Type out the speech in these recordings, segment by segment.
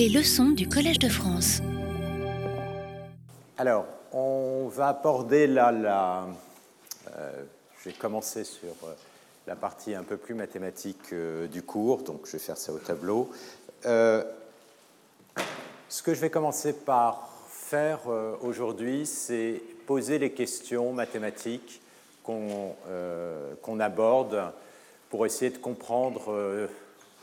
Les leçons du Collège de France. Alors, on va aborder là la. Euh, je vais commencer sur euh, la partie un peu plus mathématique euh, du cours, donc je vais faire ça au tableau. ce que je vais commencer par faire aujourd'hui, c'est poser les questions mathématiques qu'on aborde pour essayer de comprendre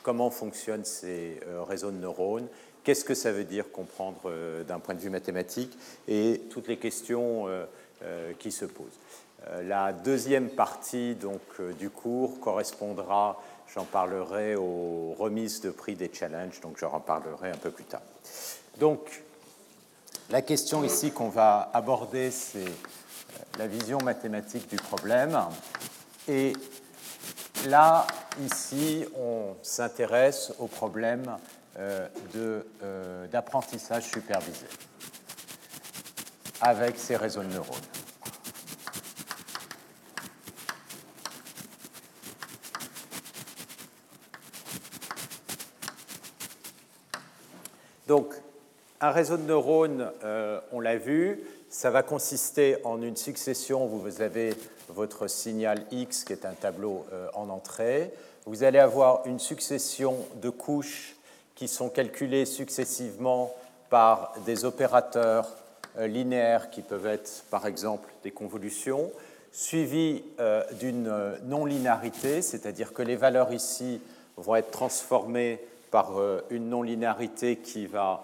comment fonctionnent ces réseaux de neurones qu'est-ce que ça veut dire comprendre euh, d'un point de vue mathématique et toutes les questions euh, euh, qui se posent. La deuxième partie donc, du cours correspondra, j'en parlerai aux remises de prix des challenges, donc j'en parlerai un peu plus tard. Donc, la question ici qu'on va aborder, c'est la vision mathématique du problème. Et là, ici, on s'intéresse au problème d'apprentissage supervisé avec ces réseaux de neurones. Donc, un réseau de neurones, euh, on l'a vu, ça va consister en une succession, vous avez votre signal X qui est un tableau en entrée, vous allez avoir une succession de couches qui sont calculés successivement par des opérateurs euh, linéaires qui peuvent être par exemple des convolutions, suivis euh, d'une euh, non-linéarité, c'est-à-dire que les valeurs ici vont être transformées par une non-linéarité qui va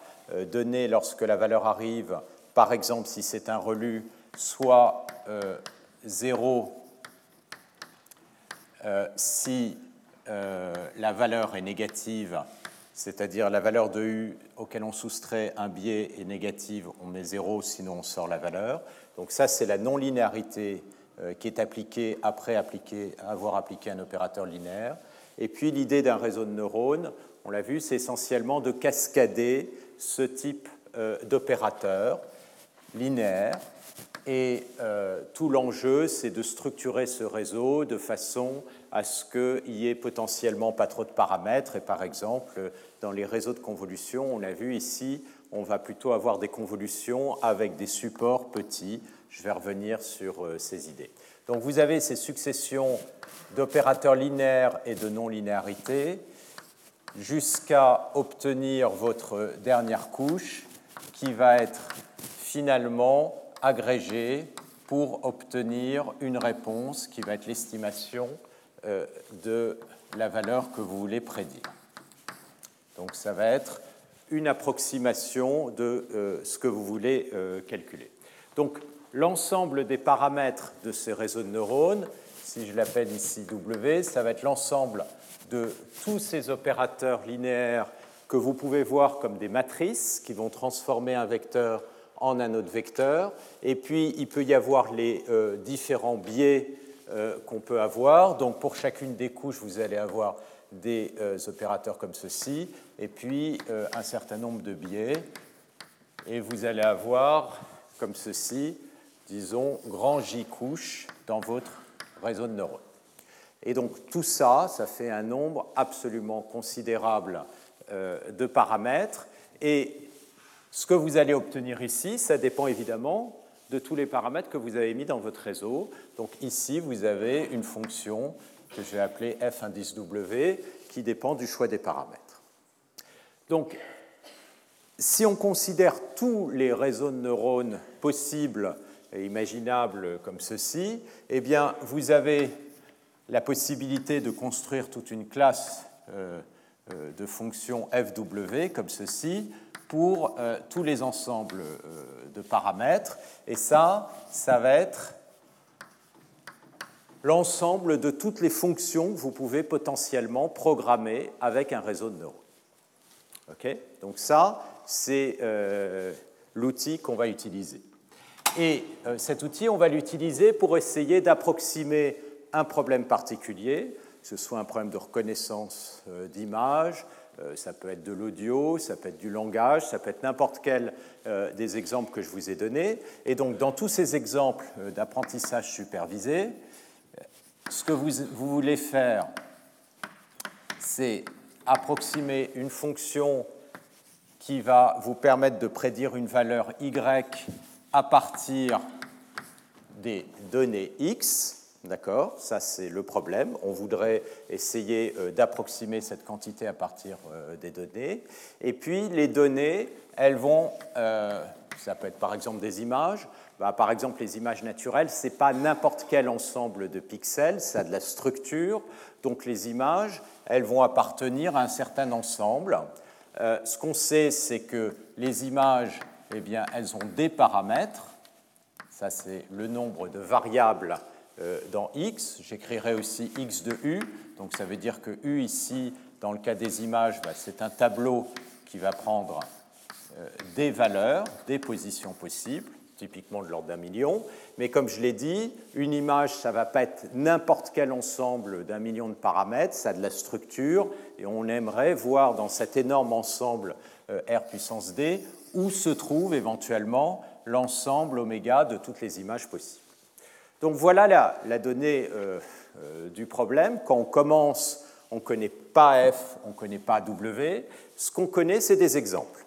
donner, lorsque la valeur arrive, par exemple si c'est un relu, soit 0 si la valeur est négative c'est-à-dire la valeur de U auquel on soustrait un biais est négative, on met 0, sinon on sort la valeur. Donc ça, c'est la non-linéarité euh, qui est appliquée après avoir appliqué un opérateur linéaire. Et puis l'idée d'un réseau de neurones, on l'a vu, c'est essentiellement de cascader ce type euh, d'opérateur linéaire. Et euh, tout l'enjeu, c'est de structurer ce réseau de façon à ce qu'il n'y ait potentiellement pas trop de paramètres. Et par exemple, dans les réseaux de convolution, on l'a vu ici, on va plutôt avoir des convolutions avec des supports petits. Je vais revenir sur euh, ces idées. Donc vous avez ces successions d'opérateurs linéaires et de non-linéarité jusqu'à obtenir votre dernière couche qui va être finalement agrégée pour obtenir une réponse qui va être l'estimation euh, de la valeur que vous voulez prédire. Donc ça va être une approximation de euh, ce que vous voulez euh, calculer. Donc l'ensemble des paramètres de ces réseaux de neurones, si je l'appelle ici W, ça va être l'ensemble de tous ces opérateurs linéaires que vous pouvez voir comme des matrices qui vont transformer un vecteur en un autre vecteur. Et puis, il peut y avoir les différents biais euh, qu'on peut avoir. Donc pour chacune des couches, vous allez avoir des euh, opérateurs comme ceci, et puis euh, un certain nombre de biais, et vous allez avoir comme ceci, disons, grand J couches dans votre réseau de neurones. Et donc tout ça, ça fait un nombre absolument considérable de paramètres, et ce que vous allez obtenir ici, ça dépend évidemment de tous les paramètres que vous avez mis dans votre réseau. Donc ici, vous avez une fonction que je vais appeler f indice W qui dépend du choix des paramètres. Donc, si on considère tous les réseaux de neurones possibles et imaginables comme ceci, eh bien, vous avez la possibilité de construire toute une classe euh, euh, de fonctions fw comme ceci, pour euh, tous les ensembles euh, de paramètres. Et ça, ça va être l'ensemble de toutes les fonctions que vous pouvez potentiellement programmer avec un réseau de neurones. Ok? Donc ça, c'est euh, l'outil qu'on va utiliser. Et cet outil, on va l'utiliser pour essayer d'approximer un problème particulier, que ce soit un problème de reconnaissance d'image, ça peut être de l'audio, ça peut être du langage, ça peut être n'importe quel euh, des exemples que je vous ai donnés. Et donc, dans tous ces exemples euh, d'apprentissage supervisé, ce que vous voulez faire, c'est approximer une fonction qui va vous permettre de prédire une valeur y à partir des données x. D'accord Ça, c'est le problème. On voudrait essayer euh, d'approximer cette quantité à partir euh, des données. Et puis, les données, elles vont, euh, ça peut être par exemple des images. Bah, par exemple, les images naturelles, ce n'est pas n'importe quel ensemble de pixels, ça a de la structure. Donc, les images, elles vont appartenir à un certain ensemble. ce qu'on sait, c'est que les images, eh bien, elles ont des paramètres. Ça, c'est le nombre de variables dans X. J'écrirai aussi X de U. Donc ça veut dire que U ici, dans le cas des images, bah, c'est un tableau qui va prendre euh, des valeurs, des positions possibles, typiquement de l'ordre d'un million. Mais comme je l'ai dit, une image, ça ne va pas être n'importe quel ensemble d'un million de paramètres, ça a de la structure, et on aimerait voir dans cet énorme ensemble euh, R puissance D où se trouve éventuellement l'ensemble oméga de toutes les images possibles. Donc voilà la, donnée euh, euh, du problème. Quand on commence, on ne connaît pas F, on ne connaît pas W. Ce qu'on connaît, c'est des exemples.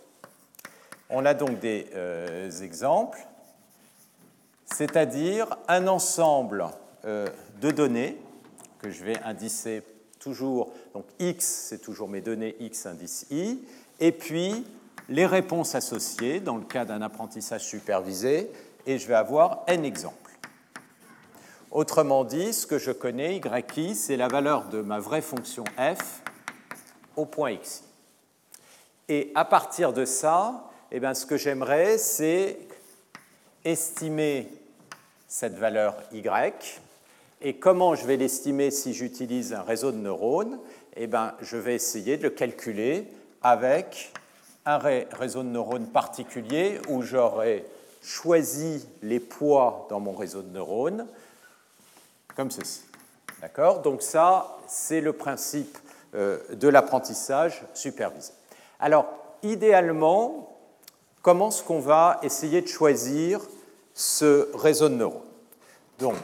On a donc des euh, exemples, c'est-à-dire un ensemble de données que je vais indicer toujours. Donc X, c'est toujours mes données X indice I. Et puis les réponses associées dans le cas d'un apprentissage supervisé. Et je vais avoir N exemples. Autrement dit, ce que je connais, yi, c'est la valeur de ma vraie fonction f au point x. Et à partir de ça, eh bien, ce que j'aimerais, c'est estimer cette valeur y. Et comment je vais l'estimer si j'utilise un réseau de neurones? Eh bien, Je vais essayer de le calculer avec un réseau de neurones particulier où j'aurai choisi les poids dans mon réseau de neurones comme ceci. D'accord? Donc ça, c'est le principe euh, de l'apprentissage supervisé. Alors, idéalement, comment est-ce qu'on va essayer de choisir ce réseau de neurones? Donc,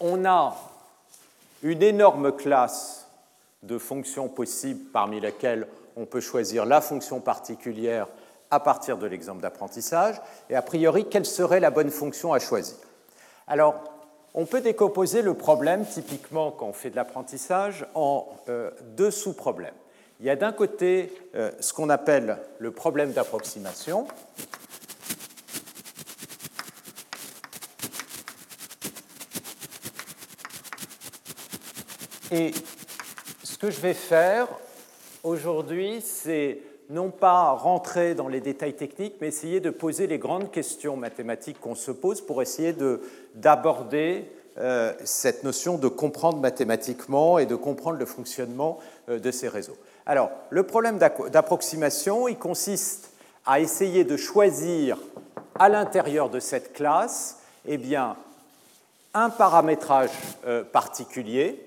on a une énorme classe de fonctions possibles parmi lesquelles on peut choisir la fonction particulière à partir de l'exemple d'apprentissage. Et a priori, quelle serait la bonne fonction à choisir? Alors, on peut décomposer le problème, typiquement quand on fait de l'apprentissage, en euh, deux sous-problèmes. Il y a d'un côté euh, ce qu'on appelle le problème d'approximation. Et ce que je vais faire aujourd'hui, c'est non pas rentrer dans les détails techniques, mais essayer de poser les grandes questions mathématiques qu'on se pose pour essayer d'aborder euh, cette notion de comprendre mathématiquement et de comprendre le fonctionnement euh, de ces réseaux. Alors, le problème d'approximation, il consiste à essayer de choisir à l'intérieur de cette classe eh un paramétrage euh, particulier,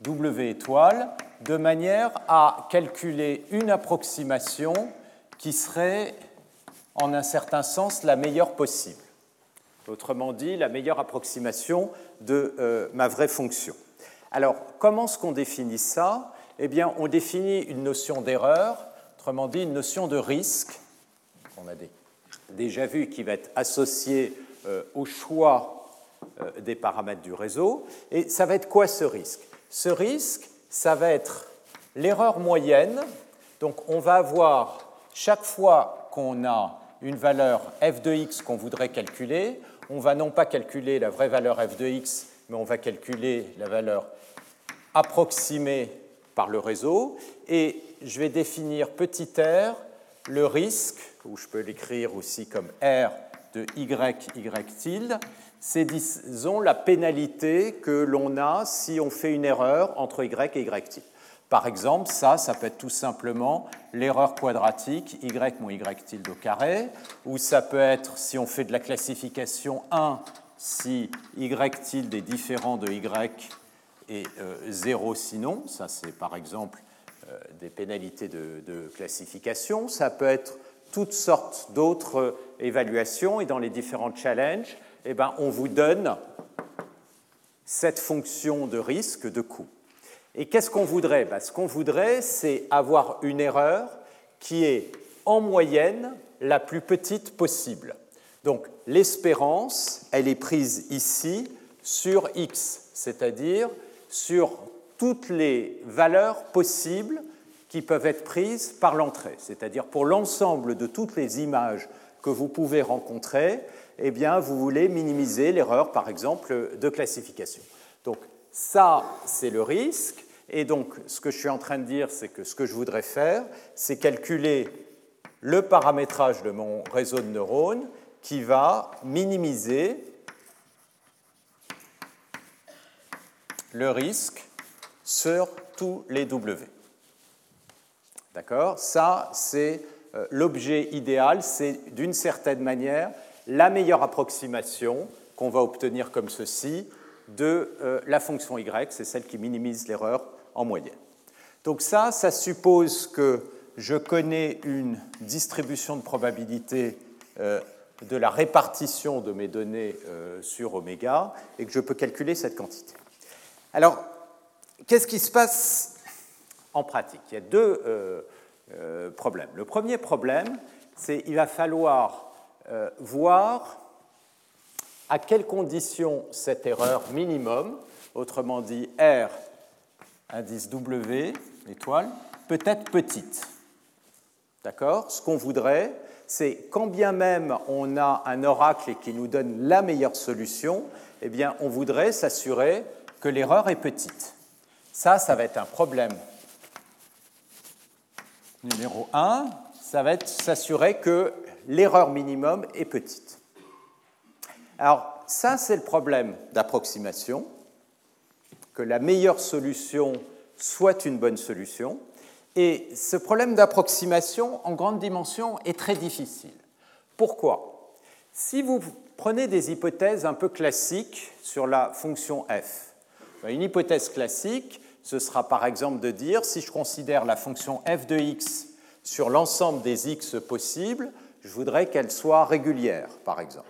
W étoile, de manière à calculer une approximation qui serait en un certain sens la meilleure possible. Autrement dit, la meilleure approximation de euh, ma vraie fonction. Alors, comment est-ce qu'on définit ça? Eh bien, on définit une notion d'erreur, autrement dit, une notion de risque, qu'on a déjà vu, qui va être associée euh, au choix euh, des paramètres du réseau. Et ça va être quoi ce risque? Ce risque, ça va être l'erreur moyenne. Donc on va avoir, chaque fois qu'on a une valeur f de x qu'on voudrait calculer, on va non pas calculer la vraie valeur f de x, mais on va calculer la valeur approximée par le réseau. Et je vais définir petit r le risque, ou je peux l'écrire aussi comme r de y, y tilde, c'est, disons, la pénalité que l'on a si on fait une erreur entre y et y tilde. Par exemple, ça, ça peut être tout simplement l'erreur quadratique y moins y tilde au carré, ou ça peut être, si on fait de la classification 1, si y tilde est différent de y et 0 euh, sinon, ça c'est par exemple euh, des pénalités de, classification, ça peut être toutes sortes d'autres évaluations, et dans les différents challenges, eh ben, on vous donne cette fonction de risque de coût. Et qu'est-ce qu'on voudrait? Ben, Ce qu'on voudrait, c'est avoir une erreur qui est en moyenne la plus petite possible. Donc l'espérance, elle est prise ici sur x, c'est-à-dire sur toutes les valeurs possibles qui peuvent être prises par l'entrée, c'est-à-dire pour l'ensemble de toutes les images que vous pouvez rencontrer, eh bien, vous voulez minimiser l'erreur, par exemple, de classification. Donc, ça, c'est le risque. Et donc, ce que je suis en train de dire, c'est que ce que je voudrais faire, c'est calculer le paramétrage de mon réseau de neurones qui va minimiser le risque sur tous les W. D'accord? Ça, c'est euh, l'objet idéal, c'est d'une certaine manière la meilleure approximation qu'on va obtenir comme ceci de euh, la fonction y, c'est celle qui minimise l'erreur en moyenne. Donc ça, ça suppose que je connais une distribution de probabilité euh, de la répartition de mes données sur oméga et que je peux calculer cette quantité. Alors, qu'est-ce qui se passe en pratique? Il y a deux euh, problème. Le premier problème, c'est qu'il va falloir euh, voir à quelles conditions cette erreur minimum, autrement dit R indice W, étoile, peut être petite? D'accord? Ce qu'on voudrait, c'est quand bien même on a un oracle qui nous donne la meilleure solution, eh bien, on voudrait s'assurer que l'erreur est petite. Ça, ça va être un problème numéro 1, ça va être s'assurer que l'erreur minimum est petite. Alors, ça, c'est le problème d'approximation, que la meilleure solution soit une bonne solution. Et ce problème d'approximation en grande dimension est très difficile. Pourquoi? Si vous prenez des hypothèses un peu classiques sur la fonction f, ben, une hypothèse classique, ce sera par exemple de dire si je considère la fonction f de x sur l'ensemble des x possibles, je voudrais qu'elle soit régulière, par exemple.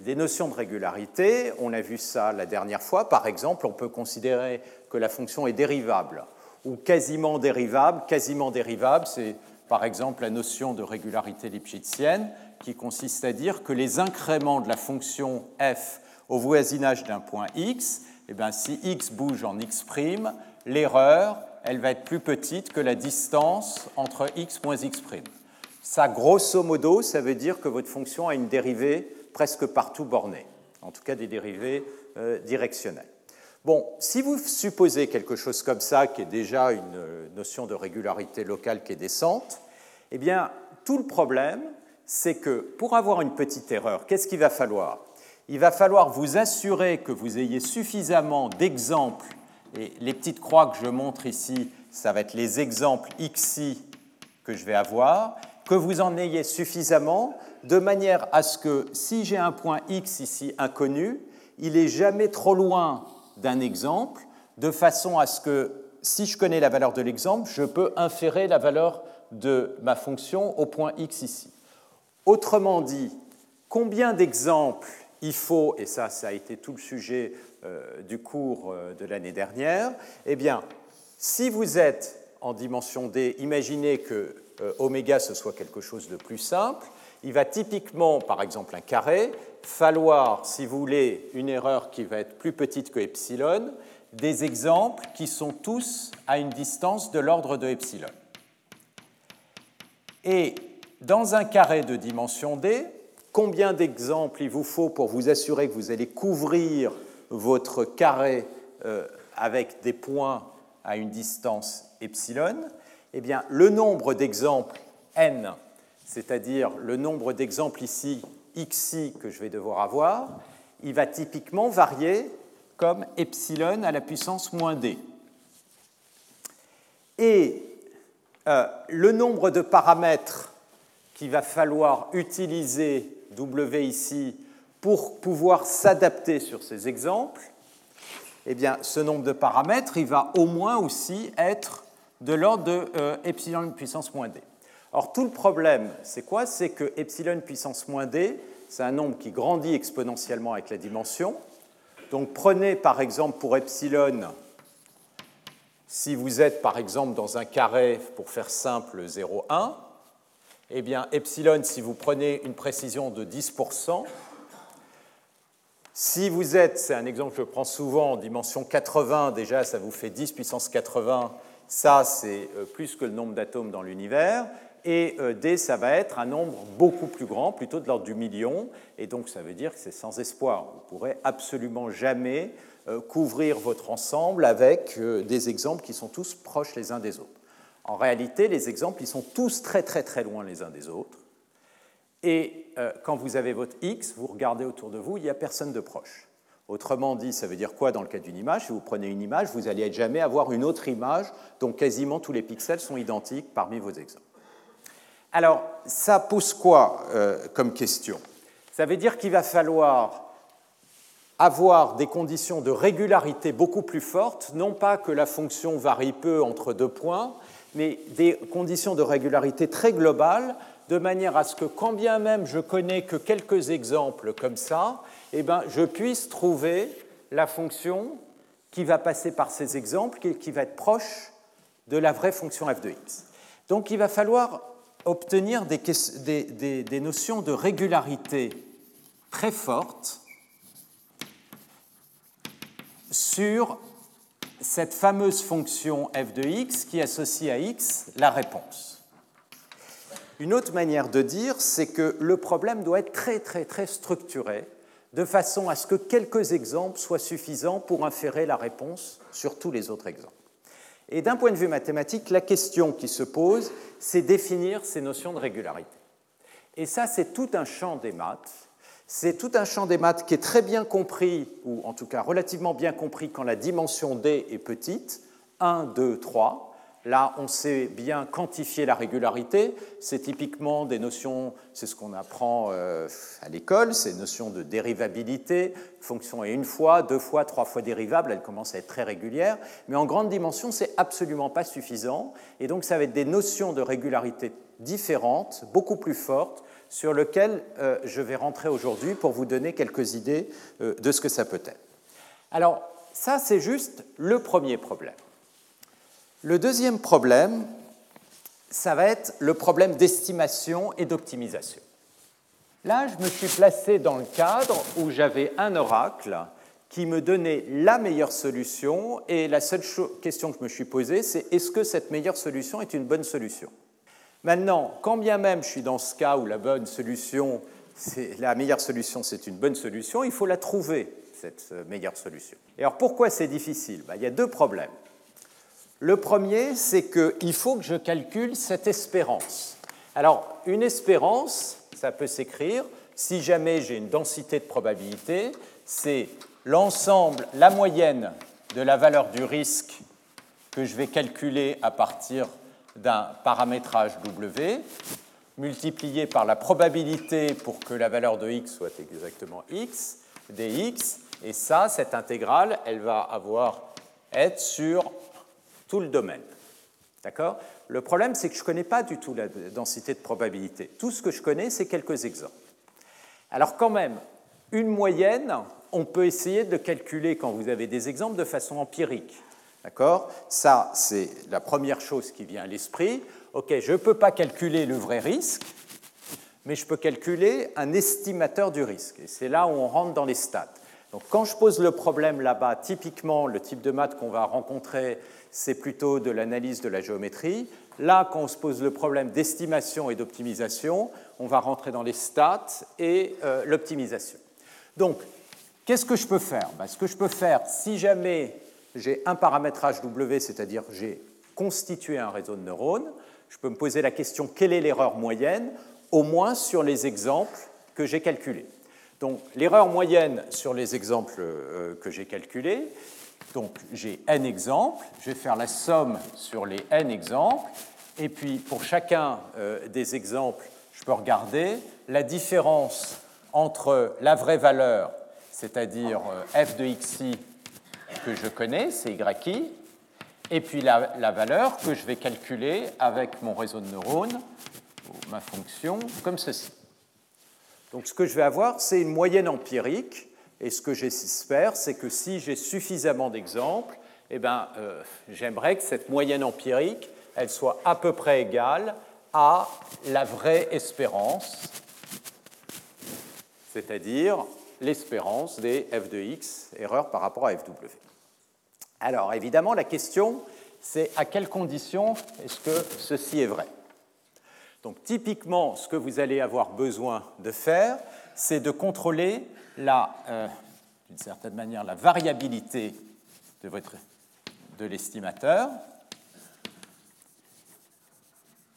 Des notions de régularité, on a vu ça la dernière fois, par exemple, on peut considérer que la fonction est dérivable ou quasiment dérivable. Quasiment dérivable, c'est par exemple la notion de régularité lipschitzienne qui consiste à dire que les incréments de la fonction f au voisinage d'un point x, eh bien, si x bouge en x', l'erreur, elle va être plus petite que la distance entre x moins x'. Ça, grosso modo, ça veut dire que votre fonction a une dérivée presque partout bornée, en tout cas des dérivées euh, directionnelles. Bon, si vous supposez quelque chose comme ça, qui est déjà une euh, notion de régularité locale qui est décente, eh bien, tout le problème, c'est que pour avoir une petite erreur, qu'est-ce qu'il va falloir? Il va falloir vous assurer que vous ayez suffisamment d'exemples et les petites croix que je montre ici, ça va être les exemples XI que je vais avoir, que vous en ayez suffisamment de manière à ce que si j'ai un point X ici inconnu, il est jamais trop loin d'un exemple, de façon à ce que si je connais la valeur de l'exemple, je peux inférer la valeur de ma fonction au point X ici. Autrement dit, combien d'exemples il faut, et ça, ça a été tout le sujet euh, du cours euh, de l'année dernière, eh bien, si vous êtes en dimension D, imaginez que euh, oméga ce soit quelque chose de plus simple, il va typiquement, par exemple un carré, falloir, si vous voulez, une erreur qui va être plus petite que epsilon, des exemples qui sont tous à une distance de l'ordre de epsilon. Et dans un carré de dimension D, combien d'exemples il vous faut pour vous assurer que vous allez couvrir votre carré euh, avec des points à une distance epsilon, eh bien, le nombre d'exemples n, c'est-à-dire le nombre d'exemples ici xi que je vais devoir avoir, il va typiquement varier comme epsilon à la puissance moins d. Et euh, le nombre de paramètres qu'il va falloir utiliser w ici pour pouvoir s'adapter sur ces exemples, eh bien, ce nombre de paramètres, il va au moins aussi être de l'ordre de euh, epsilon puissance moins d. Or, tout le problème, c'est quoi? C'est que epsilon puissance moins d, c'est un nombre qui grandit exponentiellement avec la dimension. Donc, prenez par exemple pour epsilon, si vous êtes par exemple dans un carré, pour faire simple, 0,1, eh bien, epsilon, si vous prenez une précision de 10%, si vous êtes, c'est un exemple que je prends souvent, en dimension 80, déjà ça vous fait 10 puissance 80, ça c'est euh, plus que le nombre d'atomes dans l'univers, et euh, D, ça va être un nombre beaucoup plus grand, plutôt de l'ordre du million, et donc ça veut dire que c'est sans espoir. Vous ne pourrez absolument jamais euh, couvrir votre ensemble avec des exemples qui sont tous proches les uns des autres. En réalité, les exemples, ils sont tous très très très loin les uns des autres. Et euh, quand vous avez votre X, vous regardez autour de vous, il n'y a personne de proche. Autrement dit, ça veut dire quoi dans le cas d'une image? Si vous prenez une image, vous n'allez jamais avoir une autre image dont quasiment tous les pixels sont identiques parmi vos exemples. Alors, ça pose quoi euh, comme question? Ça veut dire qu'il va falloir avoir des conditions de régularité beaucoup plus fortes, non pas que la fonction varie peu entre deux points, mais des conditions de régularité très globales de manière à ce que quand bien même je connais que quelques exemples comme ça, eh ben, je puisse trouver la fonction qui va passer par ces exemples, qui va être proche de la vraie fonction f de x. Donc il va falloir obtenir des, notions de régularité très fortes sur cette fameuse fonction f de x qui associe à x la réponse. Une autre manière de dire, c'est que le problème doit être très très très structuré, de façon à ce que quelques exemples soient suffisants pour inférer la réponse sur tous les autres exemples. Et d'un point de vue mathématique, la question qui se pose, c'est définir ces notions de régularité. Et ça, c'est tout un champ des maths. C'est tout un champ des maths qui est très bien compris, ou en tout cas relativement bien compris quand la dimension d est petite, 1, 2, 3, Là, on sait bien quantifier la régularité. C'est typiquement des notions, c'est ce qu'on apprend euh, à l'école, ces notions de dérivabilité. Fonction est une fois, deux fois, trois fois dérivable, elle commence à être très régulière. Mais en grande dimension, c'est absolument pas suffisant. Et donc, ça va être des notions de régularité différentes, beaucoup plus fortes, sur lesquelles euh, je vais rentrer aujourd'hui pour vous donner quelques idées euh, de ce que ça peut être. Alors, ça, c'est juste le premier problème. Le deuxième problème, ça va être le problème d'estimation et d'optimisation. Là, je me suis placé dans le cadre où j'avais un oracle qui me donnait la meilleure solution et la seule question que je me suis posée, c'est est-ce que cette meilleure solution est une bonne solution? Maintenant, quand bien même je suis dans ce cas où la bonne solution, la meilleure solution, c'est une bonne solution, il faut la trouver, cette euh, meilleure solution. Et alors pourquoi c'est difficile? Ben, Il y a deux problèmes. Le premier, c'est qu'il faut que je calcule cette espérance. Alors, une espérance, ça peut s'écrire, si jamais j'ai une densité de probabilité, c'est l'ensemble, la moyenne de la valeur du risque que je vais calculer à partir d'un paramétrage W, multiplié par la probabilité pour que la valeur de x soit exactement x, dx, et ça, cette intégrale, elle va avoir être sur tout le domaine. D'accord? Le problème, c'est que je ne connais pas du tout la densité de probabilité. Tout ce que je connais, c'est quelques exemples. Alors quand même, une moyenne, on peut essayer de le calculer quand vous avez des exemples de façon empirique. D'accord? Ça, c'est la première chose qui vient à l'esprit. OK, je ne peux pas calculer le vrai risque, mais je peux calculer un estimateur du risque. Et c'est là où on rentre dans les stats. Donc quand je pose le problème là-bas, typiquement, le type de maths qu'on va rencontrer, c'est plutôt de l'analyse de la géométrie. Là, quand on se pose le problème d'estimation et d'optimisation, on va rentrer dans les stats et euh, l'optimisation. Donc, qu'est-ce que je peux faire? Ben, Ce que je peux faire, si jamais j'ai un paramétrage W, c'est-à-dire j'ai constitué un réseau de neurones, je peux me poser la question quelle est l'erreur moyenne, au moins sur les exemples que j'ai calculés. Donc, l'erreur moyenne sur les exemples euh, que j'ai calculés, donc j'ai n exemples, je vais faire la somme sur les n exemples, et puis pour chacun euh, des exemples, je peux regarder. La différence entre la vraie valeur, c'est-à-dire euh, f de xi que je connais, c'est yi, et puis la, la, valeur que je vais calculer avec mon réseau de neurones, ma fonction, comme ceci. Donc ce que je vais avoir, c'est une moyenne empirique et ce que j'espère, c'est que si j'ai suffisamment d'exemples, eh ben, euh, j'aimerais que cette moyenne empirique, elle soit à peu près égale à la vraie espérance, c'est-à-dire l'espérance des f de x, erreur par rapport à fw. Alors évidemment, la question, c'est à quelles conditions est-ce que ceci est vrai? Donc typiquement, ce que vous allez avoir besoin de faire, c'est de contrôler d'une certaine manière la variabilité de, de l'estimateur.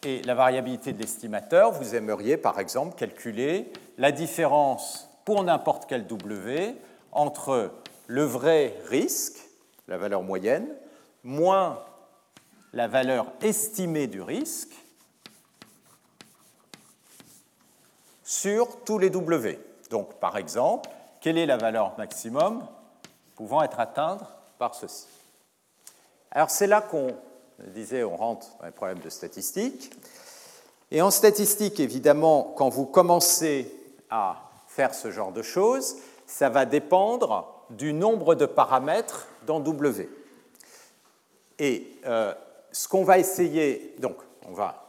Et la variabilité de l'estimateur, vous aimeriez par exemple calculer la différence pour n'importe quel W entre le vrai risque, la valeur moyenne, moins la valeur estimée du risque sur tous les W. Donc, par exemple, quelle est la valeur maximum pouvant être atteinte par ceci? Alors, c'est là qu'on disait, on rentre dans les problèmes de statistique. Et en statistique, évidemment, quand vous commencez à faire ce genre de choses, ça va dépendre du nombre de paramètres dans W. Et euh, ce qu'on va essayer, donc on va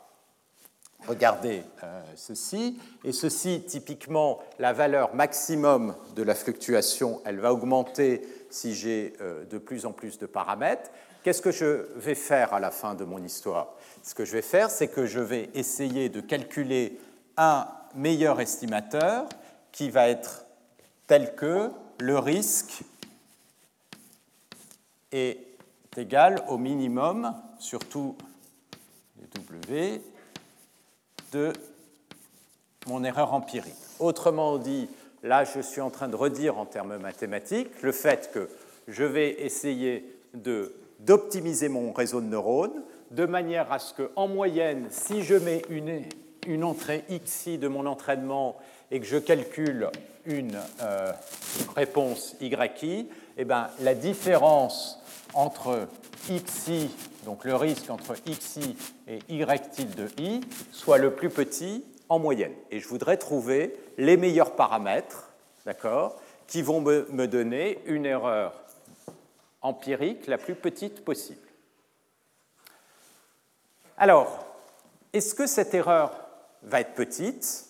regarder euh, ceci, et ceci, typiquement, la valeur maximum de la fluctuation, elle va augmenter si j'ai euh, de plus en plus de paramètres. Qu'est-ce que je vais faire à la fin de mon histoire? Ce que je vais faire, c'est que je vais essayer de calculer un meilleur estimateur qui va être tel que le risque est égal au minimum sur tout W de mon erreur empirique. Autrement dit, là je suis en train de redire en termes mathématiques le fait que je vais essayer d'optimiser mon réseau de neurones de manière à ce qu'en moyenne, si je mets une, une entrée xi de mon entraînement et que je calcule une euh, réponse yi, eh ben, la différence entre xi, donc le risque entre xi et y tilde de i, soit le plus petit en moyenne. Et je voudrais trouver les meilleurs paramètres, d'accord, qui vont me donner une erreur empirique la plus petite possible. Alors, est-ce que cette erreur va être petite?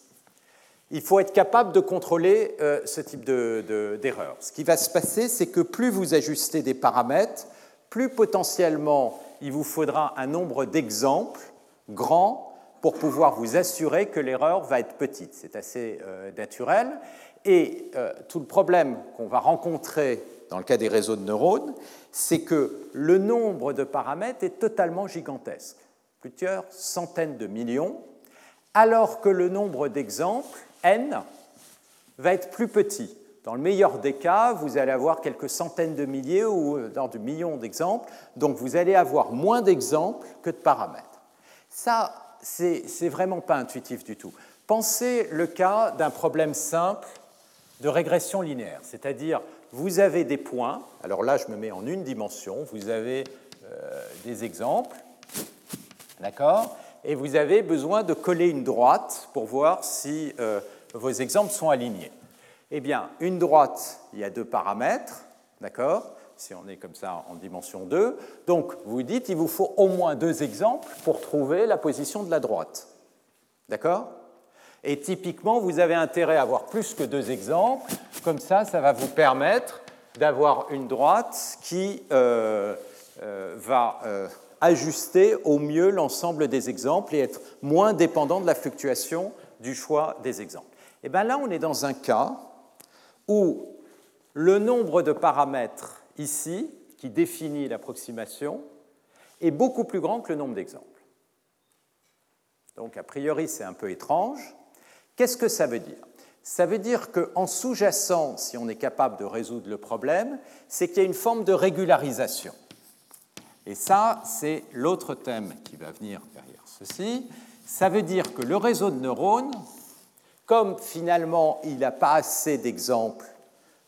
Il faut être capable de contrôler euh, ce type d'erreur. ce qui va se passer, c'est que plus vous ajustez des paramètres, plus potentiellement il vous faudra un nombre d'exemples grands pour pouvoir vous assurer que l'erreur va être petite. C'est assez euh, naturel. Et euh, tout le problème qu'on va rencontrer dans le cas des réseaux de neurones, c'est que le nombre de paramètres est totalement gigantesque, plusieurs centaines de millions, alors que le nombre d'exemples n va être plus petit. Dans le meilleur des cas, vous allez avoir quelques centaines de milliers ou euh, dans du millions d'exemples, donc vous allez avoir moins d'exemples que de paramètres. Ça, c'est vraiment pas intuitif du tout. Pensez le cas d'un problème simple de régression linéaire, c'est-à-dire vous avez des points, alors là je me mets en une dimension, vous avez euh, des exemples, d'accord? Et vous avez besoin de coller une droite pour voir si euh, vos exemples sont alignés. Eh bien, une droite, il y a deux paramètres, d'accord? Si on est comme ça en dimension 2. Donc, vous dites, il vous faut au moins deux exemples pour trouver la position de la droite. D'accord? Et typiquement, vous avez intérêt à avoir plus que deux exemples. Comme ça, ça va vous permettre d'avoir une droite qui euh, euh, va ajuster au mieux l'ensemble des exemples et être moins dépendant de la fluctuation du choix des exemples. Et eh bien là, on est dans un cas où le nombre de paramètres ici, qui définit l'approximation, est beaucoup plus grand que le nombre d'exemples. Donc, a priori, c'est un peu étrange. Qu'est-ce que ça veut dire? Ça veut dire qu'en sous-jacent, si on est capable de résoudre le problème, c'est qu'il y a une forme de régularisation. Et ça, c'est l'autre thème qui va venir derrière ceci. Ça veut dire que le réseau de neurones comme finalement il n'a pas assez d'exemples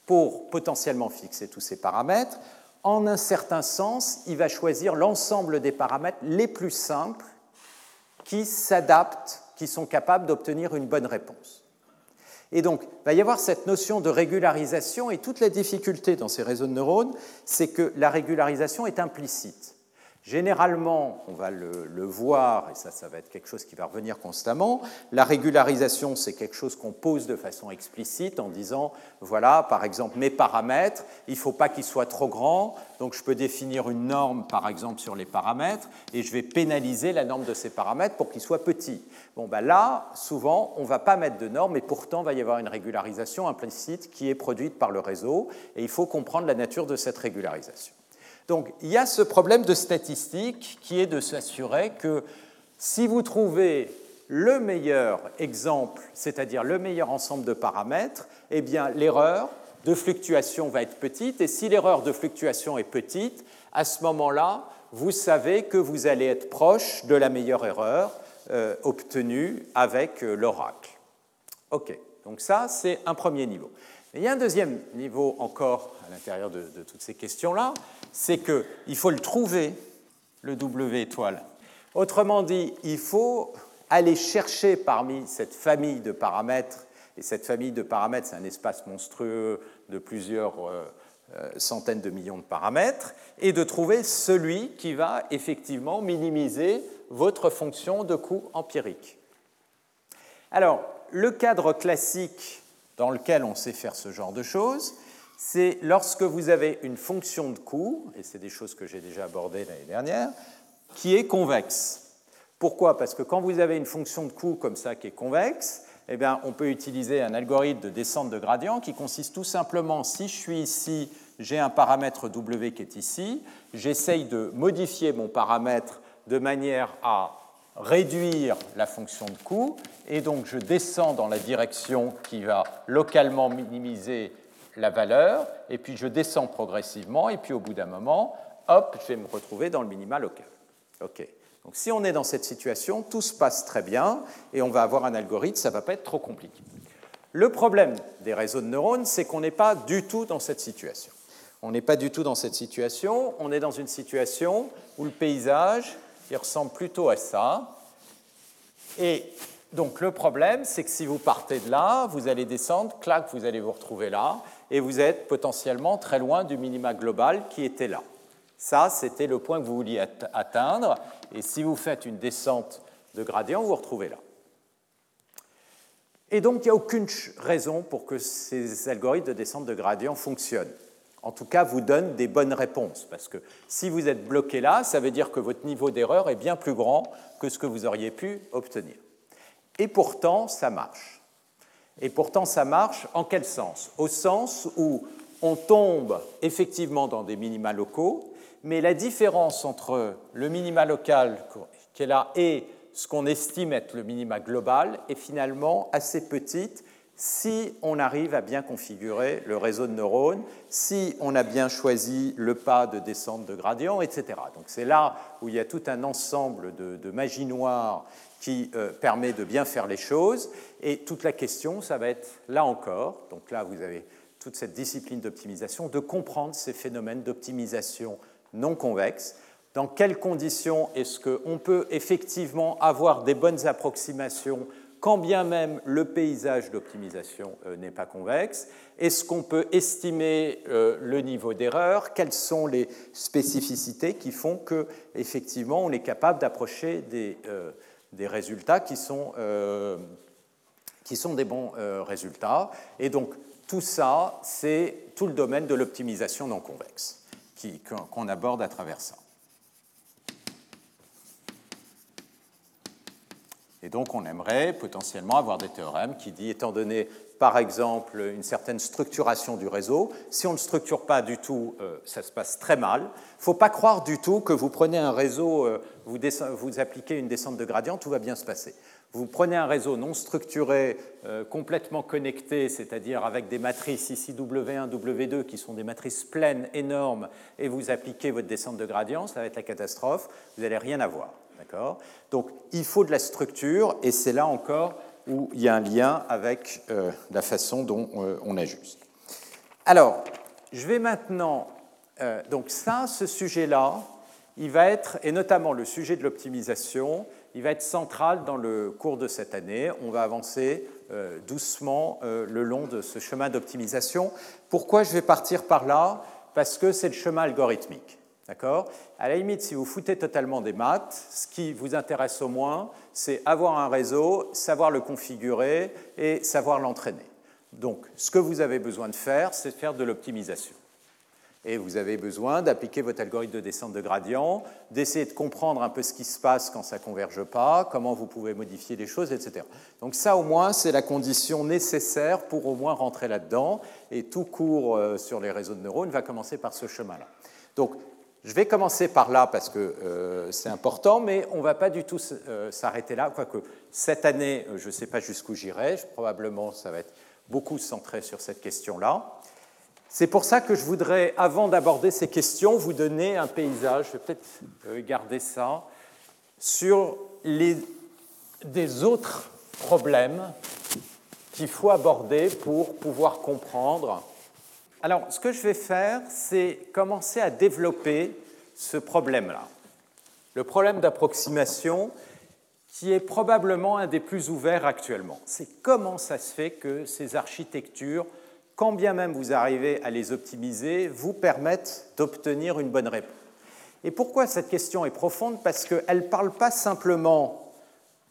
pour potentiellement fixer tous ces paramètres, en un certain sens, il va choisir l'ensemble des paramètres les plus simples qui s'adaptent, qui sont capables d'obtenir une bonne réponse. Et donc, il va y avoir cette notion de régularisation, et toute la difficulté dans ces réseaux de neurones, c'est que la régularisation est implicite. Généralement, on va le, voir, et ça, ça va être quelque chose qui va revenir constamment, la régularisation, c'est quelque chose qu'on pose de façon explicite en disant, voilà, par exemple, mes paramètres, il ne faut pas qu'ils soient trop grands, donc je peux définir une norme, par exemple, sur les paramètres, et je vais pénaliser la norme de ces paramètres pour qu'ils soient petits. Bon, ben là, souvent, on ne va pas mettre de norme, et pourtant, il va y avoir une régularisation implicite qui est produite par le réseau, et il faut comprendre la nature de cette régularisation. Donc il y a ce problème de statistique qui est de s'assurer que si vous trouvez le meilleur exemple, c'est-à-dire le meilleur ensemble de paramètres, eh bien l'erreur de fluctuation va être petite. Et si l'erreur de fluctuation est petite, à ce moment-là, vous savez que vous allez être proche de la meilleure erreur euh, obtenue avec euh, l'oracle. OK, donc ça, c'est un premier niveau. il y a un deuxième niveau encore à l'intérieur de toutes ces questions-là, c'est qu'il faut le trouver, le W étoile. Autrement dit, il faut aller chercher parmi cette famille de paramètres, et cette famille de paramètres, c'est un espace monstrueux de plusieurs euh, euh, centaines de millions de paramètres, et de trouver celui qui va effectivement minimiser votre fonction de coût empirique. Alors, le cadre classique dans lequel on sait faire ce genre de choses, c'est lorsque vous avez une fonction de coût, et c'est des choses que j'ai déjà abordées l'année dernière, qui est convexe. Pourquoi? Parce que quand vous avez une fonction de coût comme ça qui est convexe, eh bien, on peut utiliser un algorithme de descente de gradient qui consiste tout simplement, si je suis ici, j'ai un paramètre W qui est ici, j'essaye de modifier mon paramètre de manière à réduire la fonction de coût, et donc je descends dans la direction qui va localement minimiser la valeur, et puis je descends progressivement, et puis au bout d'un moment, hop, je vais me retrouver dans le minima local. OK. Donc si on est dans cette situation, tout se passe très bien, et on va avoir un algorithme, ça ne va pas être trop compliqué. Le problème des réseaux de neurones, c'est qu'on n'est pas du tout dans cette situation. On n'est pas du tout dans cette situation, on est dans une situation où le paysage, il ressemble plutôt à ça. Et donc le problème, c'est que si vous partez de là, vous allez descendre, clac, vous allez vous retrouver là, et vous êtes potentiellement très loin du minima global qui était là. Ça, c'était le point que vous vouliez atteindre, et si vous faites une descente de gradient, vous vous retrouvez là. Et donc, il n'y a aucune raison pour que ces algorithmes de descente de gradient fonctionnent. En tout cas, vous donnent des bonnes réponses, parce que si vous êtes bloqué là, ça veut dire que votre niveau d'erreur est bien plus grand que ce que vous auriez pu obtenir. Et pourtant, ça marche. Et pourtant, ça marche en quel sens? Au sens où on tombe effectivement dans des minima locaux, mais la différence entre le minima local qui est là et ce qu'on estime être le minima global est finalement assez petite si on arrive à bien configurer le réseau de neurones, si on a bien choisi le pas de descente de gradient, etc. Donc c'est là où il y a tout un ensemble de, de magie noire qui euh, permet de bien faire les choses. Et toute la question, ça va être là encore, donc là vous avez toute cette discipline d'optimisation, de comprendre ces phénomènes d'optimisation non convexe. Dans quelles conditions est-ce qu'on peut effectivement avoir des bonnes approximations quand bien même le paysage d'optimisation euh, n'est pas convexe? Est-ce qu'on peut estimer euh, le niveau d'erreur? Quelles sont les spécificités qui font que effectivement on est capable d'approcher des des résultats qui sont, euh, des bons euh, résultats. Et donc tout ça, c'est tout le domaine de l'optimisation non convexe qu'on aborde à travers ça. Et donc on aimerait potentiellement avoir des théorèmes qui disent, étant donné par exemple une certaine structuration du réseau. Si on ne structure pas du tout, euh, ça se passe très mal. Il ne faut pas croire du tout que vous prenez un réseau, euh, vous, appliquez une descente de gradient, tout va bien se passer. Vous prenez un réseau non structuré, euh, complètement connecté, c'est-à-dire avec des matrices ici W1, W2 qui sont des matrices pleines, énormes, et vous appliquez votre descente de gradient, ça va être la catastrophe, vous n'allez rien avoir. Donc il faut de la structure, et c'est là encore où il y a un lien avec euh, la façon dont euh, on ajuste. Alors, je vais maintenant. Euh, donc, ça, ce sujet-là, il va être, et notamment le sujet de l'optimisation, il va être central dans le cours de cette année. On va avancer doucement le long de ce chemin d'optimisation. Pourquoi je vais partir par là? Parce que c'est le chemin algorithmique. D'accord? À la limite, si vous foutez totalement des maths, ce qui vous intéresse au moins, c'est avoir un réseau, savoir le configurer et savoir l'entraîner. Donc, ce que vous avez besoin de faire, c'est de faire de l'optimisation. Et vous avez besoin d'appliquer votre algorithme de descente de gradient, d'essayer de comprendre un peu ce qui se passe quand ça ne converge pas, comment vous pouvez modifier les choses, etc. Donc ça, au moins, c'est la condition nécessaire pour au moins rentrer là-dedans. Et tout cours euh, sur les réseaux de neurones va commencer par ce chemin-là. Donc, je vais commencer par là parce que euh, c'est important, mais on ne va pas du tout euh, s'arrêter là, quoique cette année, je ne sais pas jusqu'où j'irai, probablement ça va être beaucoup centré sur cette question-là. C'est pour ça que je voudrais, avant d'aborder ces questions, vous donner un paysage, je vais peut-être euh, garder ça, sur les, des autres problèmes qu'il faut aborder pour pouvoir comprendre. Alors, ce que je vais faire, c'est commencer à développer ce problème-là. Le problème d'approximation, qui est probablement un des plus ouverts actuellement. C'est comment ça se fait que ces architectures quand bien même vous arrivez à les optimiser, vous permettent d'obtenir une bonne réponse. Et pourquoi cette question est profonde? Parce qu'elle ne parle pas simplement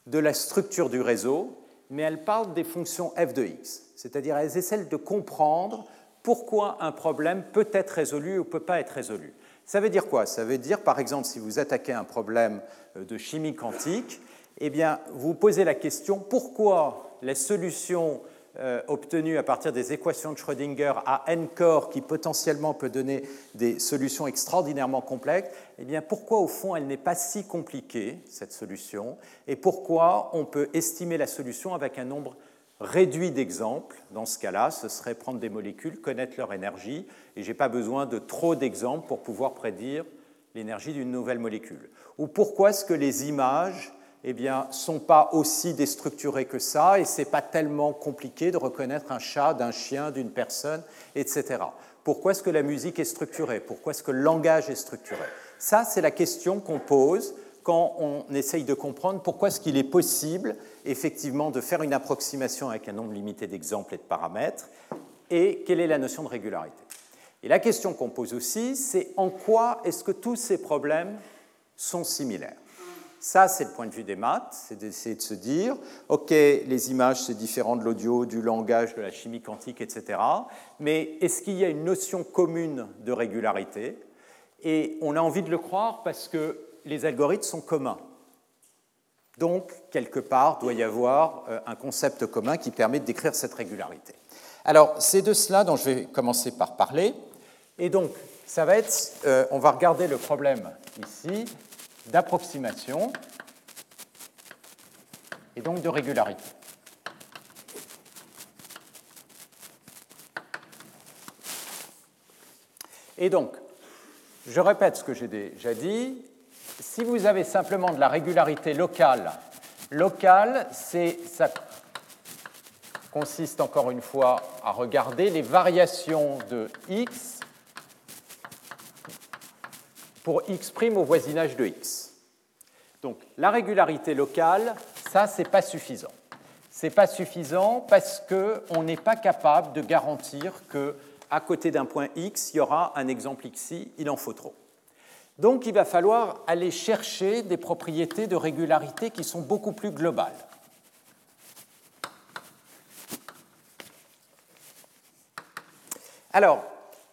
de la structure du réseau, mais elle parle des fonctions f de x. C'est-à-dire elles essaient de comprendre pourquoi un problème peut être résolu ou peut pas être résolu. Ça veut dire quoi? Ça veut dire, par exemple, si vous attaquez un problème de chimie quantique, eh bien, vous posez la question pourquoi les solutions euh, obtenu à partir des équations de Schrödinger à n corps qui potentiellement peut donner des solutions extraordinairement complexes, eh bien pourquoi au fond elle n'est pas si compliquée, cette solution, et pourquoi on peut estimer la solution avec un nombre réduit d'exemples. Dans ce cas-là, ce serait prendre des molécules, connaître leur énergie, et je n'ai pas besoin de trop d'exemples pour pouvoir prédire l'énergie d'une nouvelle molécule. Ou pourquoi est-ce que les images eh sont pas aussi déstructurés que ça, et c'est pas tellement compliqué de reconnaître un chat d'un chien, d'une personne, etc. Pourquoi est-ce que la musique est structurée? Pourquoi est-ce que le langage est structuré? Ça, c'est la question qu'on pose quand on essaye de comprendre pourquoi est-ce qu'il est possible, effectivement, de faire une approximation avec un nombre limité d'exemples et de paramètres, et quelle est la notion de régularité? Et la question qu'on pose aussi, c'est en quoi est-ce que tous ces problèmes sont similaires? Ça, c'est le point de vue des maths, c'est d'essayer de se dire, OK, les images, c'est différent de l'audio, du langage, de la chimie quantique, etc. Mais est-ce qu'il y a une notion commune de régularité? Et on a envie de le croire parce que les algorithmes sont communs. Donc, quelque part, doit y avoir euh, un concept commun qui permet de décrire cette régularité. Alors, c'est de cela dont je vais commencer par parler. Et donc, ça va être, euh, on va regarder le problème ici, d'approximation et donc de régularité. Et donc, je répète ce que j'ai déjà dit, si vous avez simplement de la régularité locale, locale, c'est ça consiste encore une fois à regarder les variations de x pour x' au voisinage de x. Donc la régularité locale, ça, ce n'est pas suffisant. Ce n'est pas suffisant parce qu'on n'est pas capable de garantir qu'à côté d'un point x, il y aura un exemple xi, il en faut trop. Donc il va falloir aller chercher des propriétés de régularité qui sont beaucoup plus globales. Alors,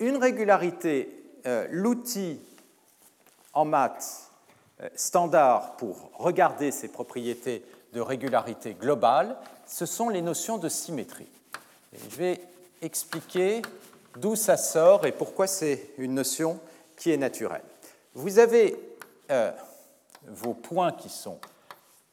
une régularité, euh, l'outil en maths euh, standard pour regarder ces propriétés de régularité globale, ce sont les notions de symétrie. je vais expliquer d'où ça sort et pourquoi c'est une notion qui est naturelle. Vous avez euh, vos points qui sont,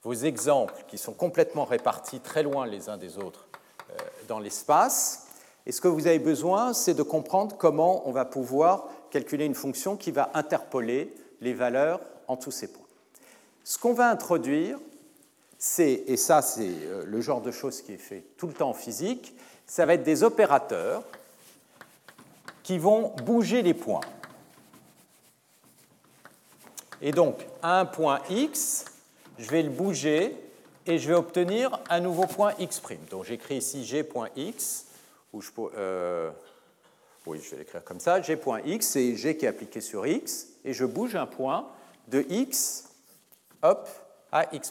vos exemples qui sont complètement répartis très loin les uns des autres euh, dans l'espace. Et ce que vous avez besoin, c'est de comprendre comment on va pouvoir calculer une fonction qui va interpoler les valeurs en tous ces points. Ce qu'on va introduire, c'est, et ça c'est euh, le genre de choses qui est fait tout le temps en physique, ça va être des opérateurs qui vont bouger les points. Et donc, un point x, je vais le bouger et je vais obtenir un nouveau point x'. Donc j'écris ici g.x, où je, euh, oui, je vais l'écrire comme ça, g point x, c'est g qui est appliqué sur x, et je bouge un point de x, hop, à x'.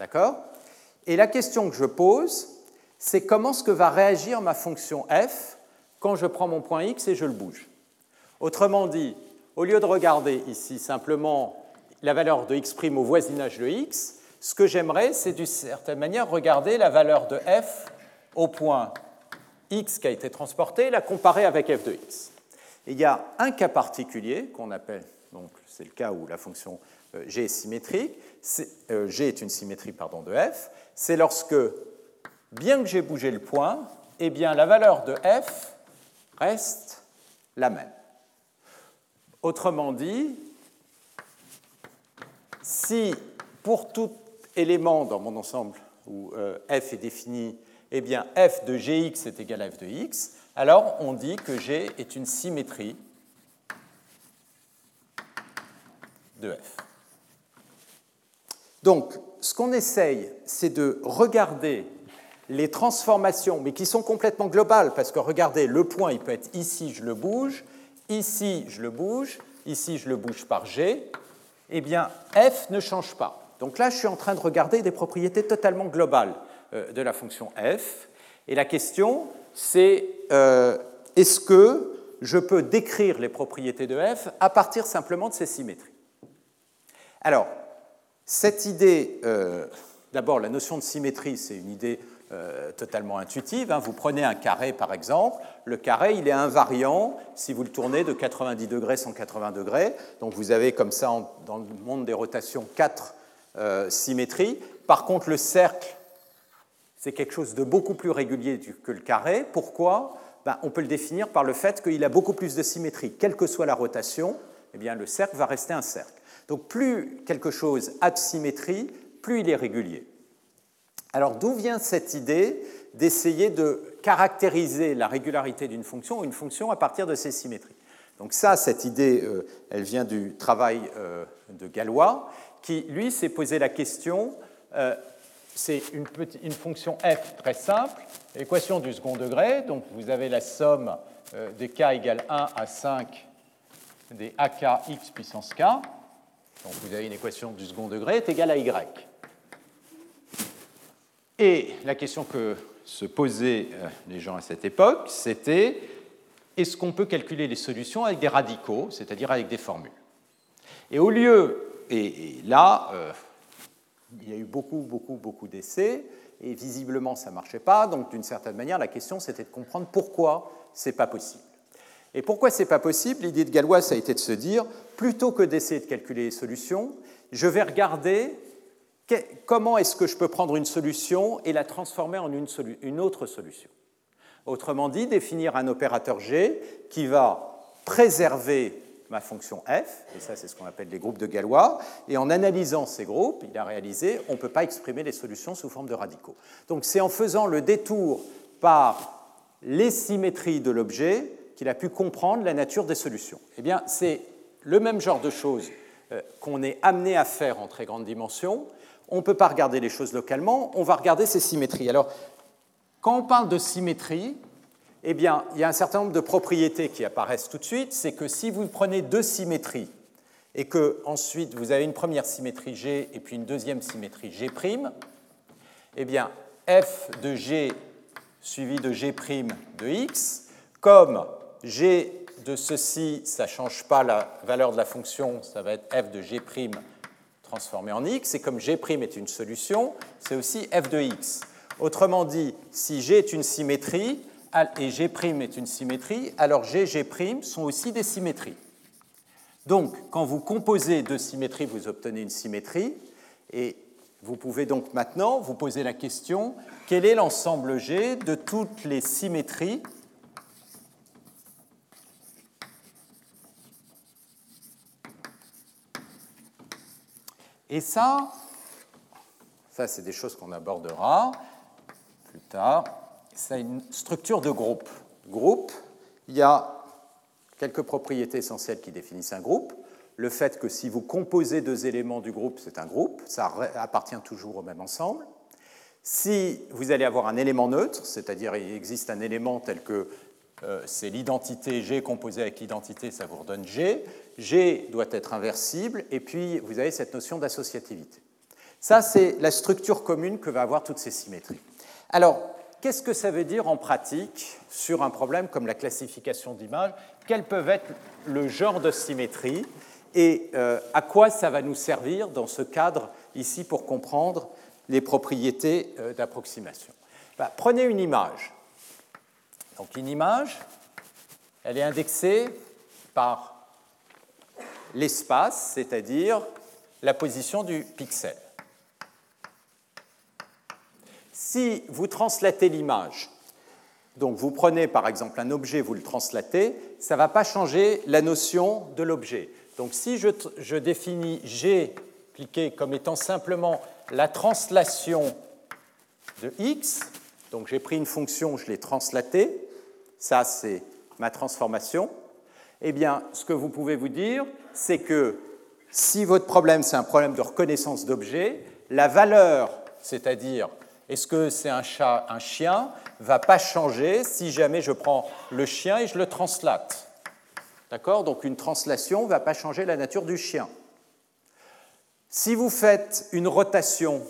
D'accord? Et la question que je pose, c'est comment ce que va réagir ma fonction f quand je prends mon point x et je le bouge? Autrement dit, au lieu de regarder ici simplement la valeur de x' au voisinage de x, ce que j'aimerais, c'est d'une certaine manière regarder la valeur de f au point x qui a été transporté, la comparer avec f de x. il y a un cas particulier qu'on appelle, donc c'est le cas où la fonction euh, g est symétrique, euh, g est une symétrie pardon, de f, c'est lorsque, bien que j'ai bougé le point, eh bien, la valeur de f reste la même. Autrement dit, si pour tout élément dans mon ensemble où euh, f est défini, eh bien f de gx est égal à f de x, alors on dit que g est une symétrie de f. Donc, ce qu'on essaye, c'est de regarder les transformations, mais qui sont complètement globales, parce que regardez, le point, il peut être ici, je le bouge, ici, je le bouge, ici, je le bouge par g, eh bien, f ne change pas. Donc là, je suis en train de regarder des propriétés totalement globales euh, de la fonction f, et la question, c'est euh, est-ce que je peux décrire les propriétés de f à partir simplement de ces symétries? Alors, cette idée, euh, d'abord, la notion de symétrie, c'est une idée euh, totalement intuitive. Hein. Vous prenez un carré, par exemple. Le carré, il est invariant si vous le tournez de 90 degrés, 180 degrés. Donc vous avez comme ça, dans le monde des rotations, quatre euh, symétries. Par contre, le cercle, c'est quelque chose de beaucoup plus régulier que le carré. Pourquoi? Ben, On peut le définir par le fait qu'il a beaucoup plus de symétrie. Quelle que soit la rotation, eh bien, le cercle va rester un cercle. Donc plus quelque chose a de symétrie, plus il est régulier. Alors d'où vient cette idée d'essayer de caractériser la régularité d'une fonction ou une fonction à partir de ses symétries? Donc ça, cette idée, euh, elle vient du travail euh, de Galois, qui, lui, s'est posé la question, euh, c'est une, fonction f très simple, équation du second degré, donc vous avez la somme des k égale 1 à 5 des ak x puissance k, donc vous avez une équation du second degré, est égale à y. Et la question que se posaient euh, les gens à cette époque, c'était est-ce qu'on peut calculer les solutions avec des radicaux, c'est-à-dire avec des formules? Et au lieu, et, là, euh, il y a eu beaucoup, beaucoup, beaucoup d'essais, et visiblement ça ne marchait pas, donc d'une certaine manière, la question c'était de comprendre pourquoi ce n'est pas possible. Et pourquoi ce n'est pas possible? L'idée de Galois, ça a été de se dire, plutôt que d'essayer de calculer les solutions, je vais regarder comment est-ce que je peux prendre une solution et la transformer en une, autre solution? Autrement dit, définir un opérateur G qui va préserver ma fonction f, et ça c'est ce qu'on appelle les groupes de Galois, et en analysant ces groupes, il a réalisé, on ne peut pas exprimer les solutions sous forme de radicaux. Donc c'est en faisant le détour par les symétries de l'objet qu'il a pu comprendre la nature des solutions. Eh bien, c'est le même genre de choses euh, qu'on est amené à faire en très grande dimension, on ne peut pas regarder les choses localement, on va regarder ces symétries. Alors, quand on parle de symétrie, eh bien, il y a un certain nombre de propriétés qui apparaissent tout de suite. C'est que si vous prenez deux symétries et que ensuite vous avez une première symétrie G et puis une deuxième symétrie G', eh bien, f de G suivi de G' de X, comme G de ceci, ça ne change pas la valeur de la fonction, ça va être f de G' transformé en x, et comme g' est une solution, c'est aussi f de x. Autrement dit, si g est une symétrie et g' est une symétrie, alors g g' sont aussi des symétries. Donc, quand vous composez deux symétries, vous obtenez une symétrie, et vous pouvez donc maintenant vous poser la question, quel est l'ensemble G de toutes les symétries Et ça, ça c'est des choses qu'on abordera plus tard. C'est une structure de groupe. Groupe, il y a quelques propriétés essentielles qui définissent un groupe. Le fait que si vous composez deux éléments du groupe, c'est un groupe, ça appartient toujours au même ensemble. Si vous allez avoir un élément neutre, c'est-à-dire il existe un élément tel que euh, c'est l'identité G composée avec l'identité, ça vous redonne G, G doit être inversible, et puis vous avez cette notion d'associativité. Ça, c'est la structure commune que va avoir toutes ces symétries. Alors, qu'est-ce que ça veut dire en pratique sur un problème comme la classification d'images Quels peuvent être le genre de symétrie? Et euh, à quoi ça va nous servir dans ce cadre ici pour comprendre les propriétés euh, d'approximation? Bah, Prenez une image. Donc une image, elle est indexée par l'espace, c'est-à-dire la position du pixel. Si vous translatez l'image, donc vous prenez par exemple un objet, vous le translatez, ça ne va pas changer la notion de l'objet. Donc si je, définis G cliqué comme étant simplement la translation de x, donc j'ai pris une fonction, je l'ai translatée, ça c'est ma transformation, eh bien ce que vous pouvez vous dire, c'est que si votre problème c'est un problème de reconnaissance d'objet, la valeur, c'est-à-dire est-ce que c'est un chat, un chien, va pas changer si jamais je prends le chien et je le translate. D'accord? Donc une translation ne va pas changer la nature du chien. Si vous faites une rotation,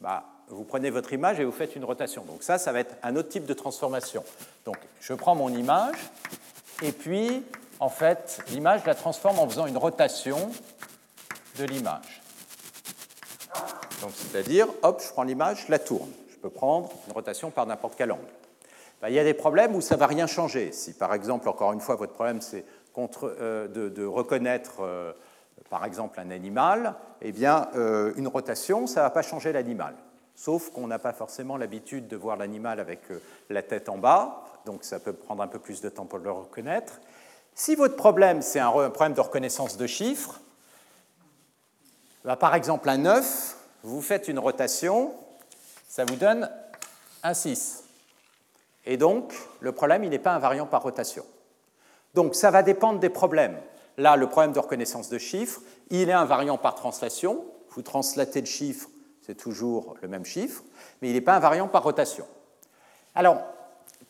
bah, vous prenez votre image et vous faites une rotation. Donc ça, ça va être un autre type de transformation. Donc je prends mon image et puis, en fait, l'image, la transforme en faisant une rotation de l'image. Donc c'est-à-dire, hop, je prends l'image, je la tourne. Je peux prendre une rotation par n'importe quel angle. Ben, il y a des problèmes où ça ne va rien changer. Si par exemple, encore une fois, votre problème c'est euh, de, reconnaître euh, par exemple un animal, eh bien euh, une rotation, ça ne va pas changer l'animal. Sauf qu'on n'a pas forcément l'habitude de voir l'animal avec la tête en bas, donc ça peut prendre un peu plus de temps pour le reconnaître. Si votre problème c'est un problème de reconnaissance de chiffres, ben, par exemple un 9, vous faites une rotation, ça vous donne un 6. Et donc, le problème, il n'est pas invariant par rotation. Donc, ça va dépendre des problèmes. Là, le problème de reconnaissance de chiffres, il est invariant par translation. Vous translatez le chiffre, c'est toujours le même chiffre, mais il n'est pas invariant par rotation. Alors,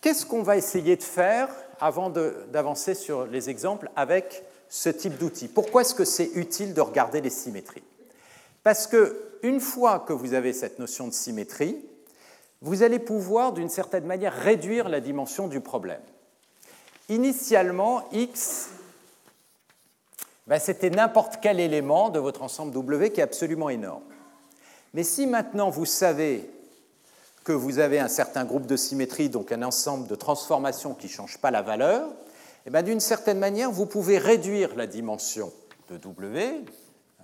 qu'est-ce qu'on va essayer de faire avant d'avancer sur les exemples avec ce type d'outil Pourquoi est-ce que c'est utile de regarder les symétries? Parce que une fois que vous avez cette notion de symétrie, vous allez pouvoir, d'une certaine manière, réduire la dimension du problème. Initialement, x, ben, c'était n'importe quel élément de votre ensemble W qui est absolument énorme. Mais si maintenant vous savez que vous avez un certain groupe de symétrie, donc un ensemble de transformations qui ne changent pas la valeur, eh ben, d'une certaine manière, vous pouvez réduire la dimension de W,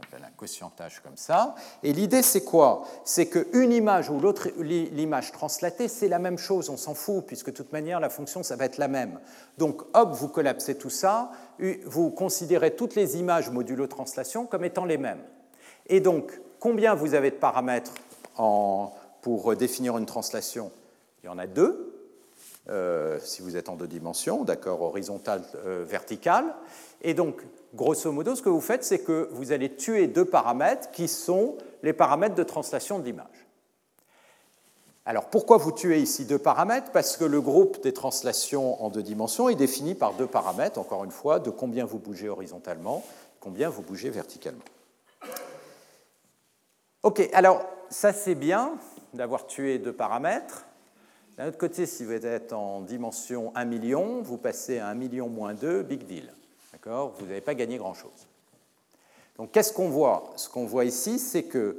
appelle un quotientage comme ça. Et l'idée, c'est quoi? C'est qu'une image ou l'autre l'image translatée, c'est la même chose, on s'en fout, puisque de toute manière, la fonction, ça va être la même. Donc, hop, vous collapsez tout ça, vous considérez toutes les images modulo translation comme étant les mêmes. Et donc, combien vous avez de paramètres pour définir une translation Il y en a deux. Euh, si vous êtes en deux dimensions, d'accord, horizontale, euh, verticale. Et donc, grosso modo, ce que vous faites, c'est que vous allez tuer deux paramètres qui sont les paramètres de translation de l'image. Alors, pourquoi vous tuez ici deux paramètres? Parce que le groupe des translations en deux dimensions est défini par deux paramètres, encore une fois, de combien vous bougez horizontalement, combien vous bougez verticalement. Ok, alors ça c'est bien d'avoir tué deux paramètres. D'un autre côté, si vous êtes en dimension 1 million, vous passez à 1 million moins 2, big deal. Vous n'avez pas gagné grand-chose. Donc qu'est-ce qu'on voit? Ce qu'on voit ici, c'est qu'il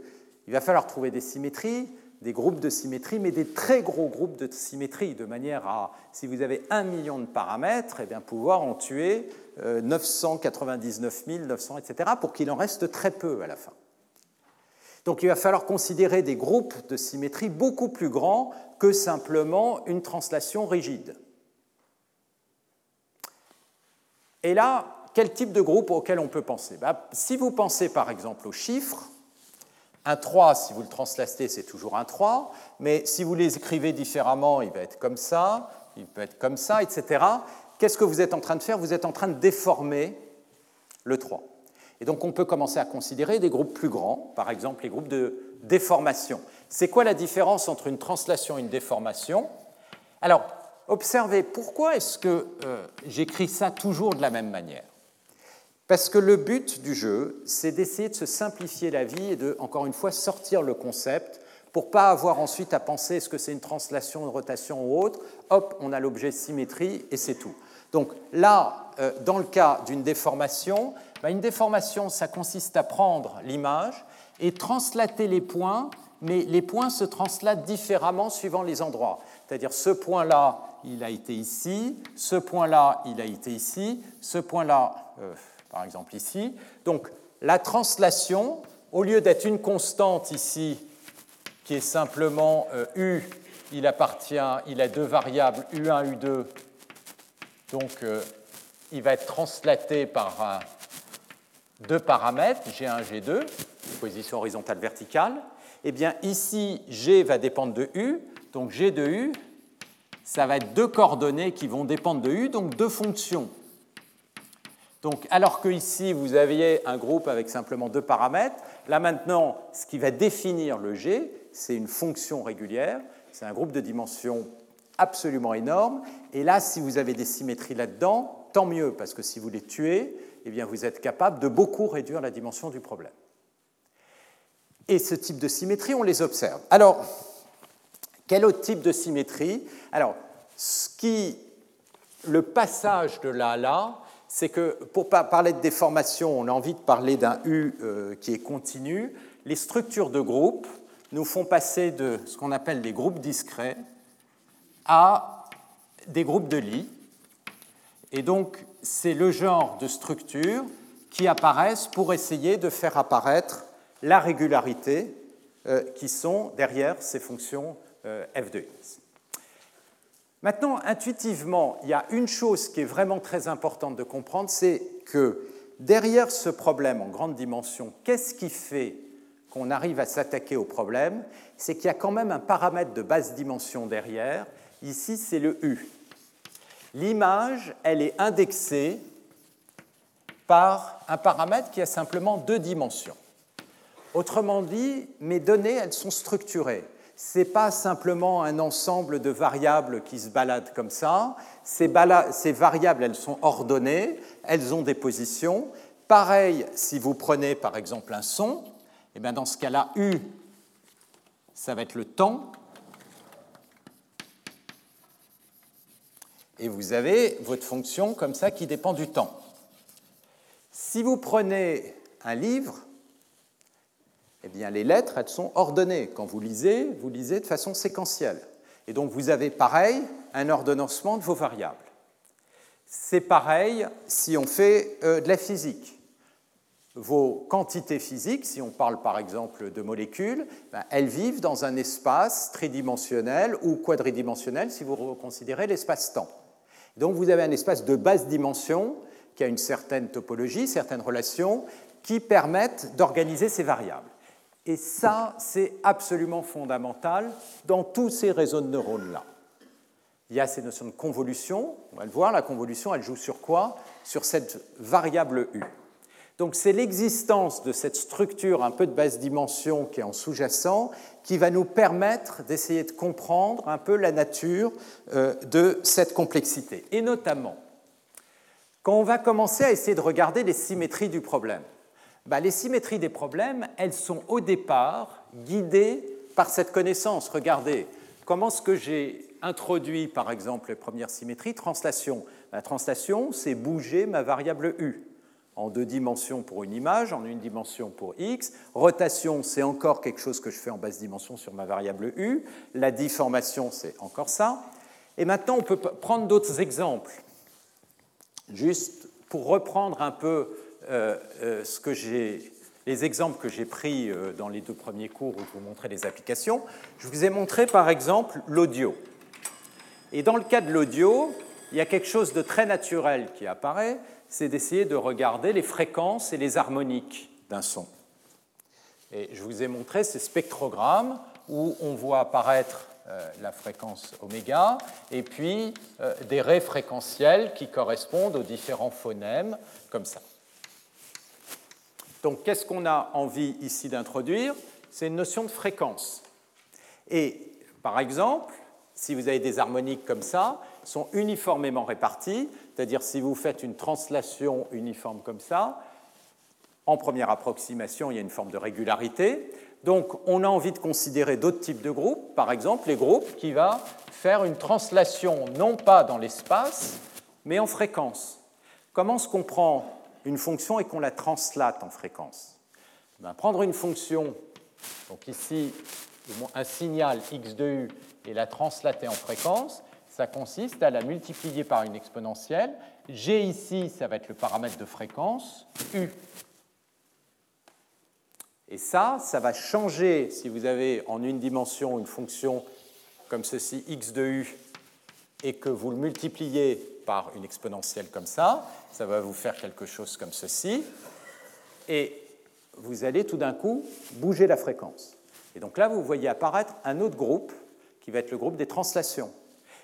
va falloir trouver des symétries, des groupes de symétries, mais des très gros groupes de symétries, de manière à, si vous avez un million de paramètres, eh bien, pouvoir en tuer 999 euh, 900, etc., pour qu'il en reste très peu à la fin. Donc il va falloir considérer des groupes de symétries beaucoup plus grands que simplement une translation rigide. Et là, quel type de groupe auquel on peut penser? Ben, Si vous pensez par exemple aux chiffres, un 3, si vous le translatez, c'est toujours un 3, mais si vous les écrivez différemment, il va être comme ça, il peut être comme ça, etc. Qu'est-ce que vous êtes en train de faire? Vous êtes en train de déformer le 3. Et donc on peut commencer à considérer des groupes plus grands, par exemple les groupes de déformation. C'est quoi la différence entre une translation et une déformation? Alors, observez, pourquoi est-ce que euh, j'écris ça toujours de la même manière? Parce que le but du jeu, c'est d'essayer de se simplifier la vie et de, encore une fois, sortir le concept pour pas avoir ensuite à penser est-ce que c'est une translation, une rotation ou autre. Hop, on a l'objet symétrie et c'est tout. Donc là, euh, dans le cas d'une déformation, bah, une déformation, ça consiste à prendre l'image et translater les points, mais les points se translatent différemment suivant les endroits. C'est-à-dire ce point-là, il a été ici, ce point-là, il a été ici, ce point-là, euh, par exemple ici. Donc la translation, au lieu d'être une constante ici, qui est simplement euh, U, il appartient, il a deux variables, U1, U2, donc euh, il va être translaté par deux paramètres, G1, G2, position horizontale verticale. Eh bien ici, G va dépendre de U, donc G de U, ça va être deux coordonnées qui vont dépendre de U, donc deux fonctions. Donc, alors que ici, vous aviez un groupe avec simplement deux paramètres, là maintenant, ce qui va définir le G, c'est une fonction régulière, c'est un groupe de dimensions absolument énorme, et là, si vous avez des symétries là-dedans, tant mieux, parce que si vous les tuez, eh bien, vous êtes capable de beaucoup réduire la dimension du problème. Et ce type de symétrie, on les observe. Alors, quel autre type de symétrie? Alors, ce qui, le passage de là à là, c'est que pour parler de déformation, on a envie de parler d'un U euh, qui est continu. Les structures de groupe nous font passer de ce qu'on appelle des groupes discrets à des groupes de lits. Et donc, c'est le genre de structures qui apparaissent pour essayer de faire apparaître la régularité euh, qui sont derrière ces fonctions euh, f de x. Maintenant, intuitivement, il y a une chose qui est vraiment très importante de comprendre, c'est que derrière ce problème en grande dimension, qu'est-ce qui fait qu'on arrive à s'attaquer au problème? C'est qu'il y a quand même un paramètre de basse dimension derrière. Ici, c'est le U. L'image, elle est indexée par un paramètre qui a simplement deux dimensions. Autrement dit, mes données, elles sont structurées. Ce n'est pas simplement un ensemble de variables qui se baladent comme ça. Ces, variables, elles sont ordonnées, elles ont des positions. Pareil, si vous prenez par exemple un son, et eh bien dans ce cas-là, U, ça va être le temps, et vous avez votre fonction comme ça qui dépend du temps. Si vous prenez un livre, eh bien, les lettres, elles sont ordonnées. Quand vous lisez, vous lisez de façon séquentielle. Et donc, vous avez pareil un ordonnancement de vos variables. C'est pareil si on fait euh, de la physique. Vos quantités physiques, si on parle par exemple de molécules, ben, elles vivent dans un espace tridimensionnel ou quadridimensionnel si vous considérez l'espace-temps. Donc vous avez un espace de basse dimension qui a une certaine topologie, certaines relations qui permettent d'organiser ces variables. Et ça, c'est absolument fondamental dans tous ces réseaux de neurones-là. Il y a ces notions de convolution, on va le voir, la convolution, elle joue sur quoi? Sur cette variable U. Donc c'est l'existence de cette structure un peu de basse dimension qui est en sous-jacent qui va nous permettre d'essayer de comprendre un peu la nature euh, de cette complexité. Et notamment, quand on va commencer à essayer de regarder les symétries du problème, bah, les symétries des problèmes, elles sont au départ guidées par cette connaissance. Regardez, comment est-ce que j'ai introduit, par exemple, les premières symétries? Translation. La translation, c'est bouger ma variable U en deux dimensions pour une image, en une dimension pour x. Rotation, c'est encore quelque chose que je fais en basse dimension sur ma variable u. La déformation, c'est encore ça. Et maintenant, on peut prendre d'autres exemples, juste pour reprendre un peu euh, euh, ce que j'ai, les exemples que j'ai pris euh, dans les deux premiers cours où je vous montrais les applications. Je vous ai montré par exemple l'audio. Et dans le cas de l'audio, il y a quelque chose de très naturel qui apparaît, c'est d'essayer de regarder les fréquences et les harmoniques d'un son. Et je vous ai montré ces spectrogrammes où on voit apparaître euh, la fréquence oméga et puis euh, des raies fréquentielles qui correspondent aux différents phonèmes, comme ça. Donc qu'est-ce qu'on a envie ici d'introduire? C'est une notion de fréquence. Et par exemple, si vous avez des harmoniques comme ça, sont uniformément réparties, c'est-à-dire si vous faites une translation uniforme comme ça, en première approximation, il y a une forme de régularité. Donc, on a envie de considérer d'autres types de groupes, par exemple les groupes qui vont faire une translation non pas dans l'espace, mais en fréquence. Comment est-ce qu'on prend une fonction et qu'on la translate en fréquence? Ben, Prendre une fonction, donc ici un signal x de u et la translater en fréquence, ça consiste à la multiplier par une exponentielle. G ici, ça va être le paramètre de fréquence, U. Et ça, ça va changer si vous avez en une dimension une fonction comme ceci, x de u, et que vous le multipliez par une exponentielle comme ça, ça va vous faire quelque chose comme ceci. Et vous allez tout d'un coup bouger la fréquence. Et donc là, vous voyez apparaître un autre groupe qui va être le groupe des translations.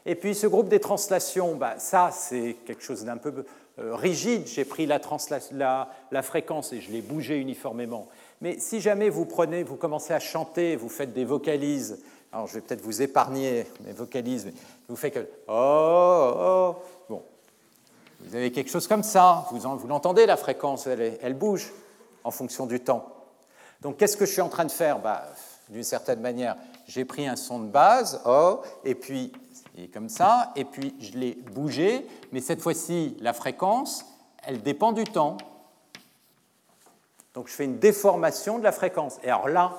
Et puis ce groupe des translations, bah, ça c'est quelque chose d'un peu euh, rigide. J'ai pris la, fréquence et je l'ai bougé uniformément. Mais si jamais vous prenez, vous commencez à chanter, vous faites des vocalises, alors je vais peut-être vous épargner mes vocalises, mais vous faites que oh, oh, bon, vous avez quelque chose comme ça, vous, l'entendez la fréquence, elle, elle, bouge en fonction du temps. Donc qu'est-ce que je suis en train de faire? Bah, d'une certaine manière, j'ai pris un son de base, oh, et puis est comme ça, et puis je l'ai bougé, mais cette fois-ci, la fréquence, elle dépend du temps. Donc je fais une déformation de la fréquence. Et alors là,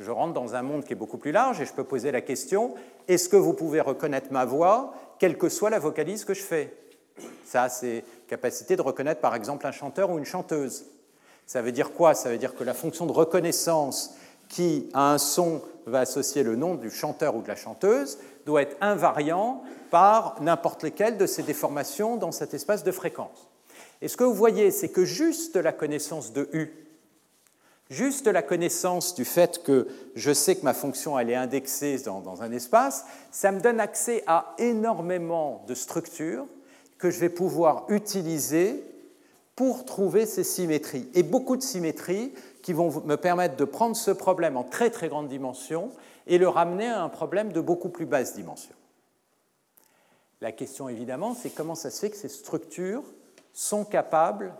je rentre dans un monde qui est beaucoup plus large et je peux poser la question, est-ce que vous pouvez reconnaître ma voix, quelle que soit la vocalise que je fais? Ça, c'est capacité de reconnaître par exemple un chanteur ou une chanteuse. Ça veut dire quoi? Ça veut dire que la fonction de reconnaissance qui, à un son, va associer le nom du chanteur ou de la chanteuse, doit être invariant par n'importe lesquelles de ces déformations dans cet espace de fréquence. Et ce que vous voyez, c'est que juste la connaissance de U, juste la connaissance du fait que je sais que ma fonction elle est indexée dans, dans un espace, ça me donne accès à énormément de structures que je vais pouvoir utiliser pour trouver ces symétries. Et beaucoup de symétries qui vont me permettre de prendre ce problème en très très grande dimension et le ramener à un problème de beaucoup plus basse dimension. La question évidemment, c'est comment ça se fait que ces structures sont capables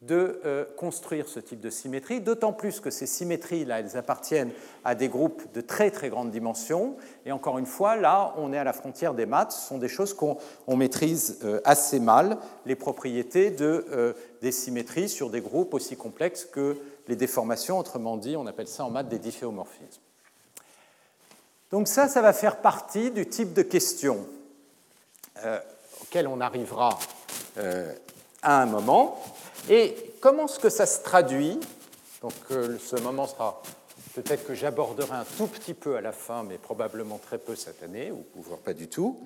de euh, construire ce type de symétrie, d'autant plus que ces symétries-là, elles appartiennent à des groupes de très très grande dimension. Et encore une fois, là, on est à la frontière des maths, ce sont des choses qu'on maîtrise euh, assez mal, les propriétés de, euh, des symétries sur des groupes aussi complexes que les déformations, autrement dit, on appelle ça en maths des difféomorphismes. Donc ça, ça va faire partie du type de questions euh, auxquelles on arrivera euh, à un moment. Et comment est-ce que ça se traduit? Donc euh, ce moment sera peut-être que j'aborderai un tout petit peu à la fin, mais probablement très peu cette année, ou voire pas du tout.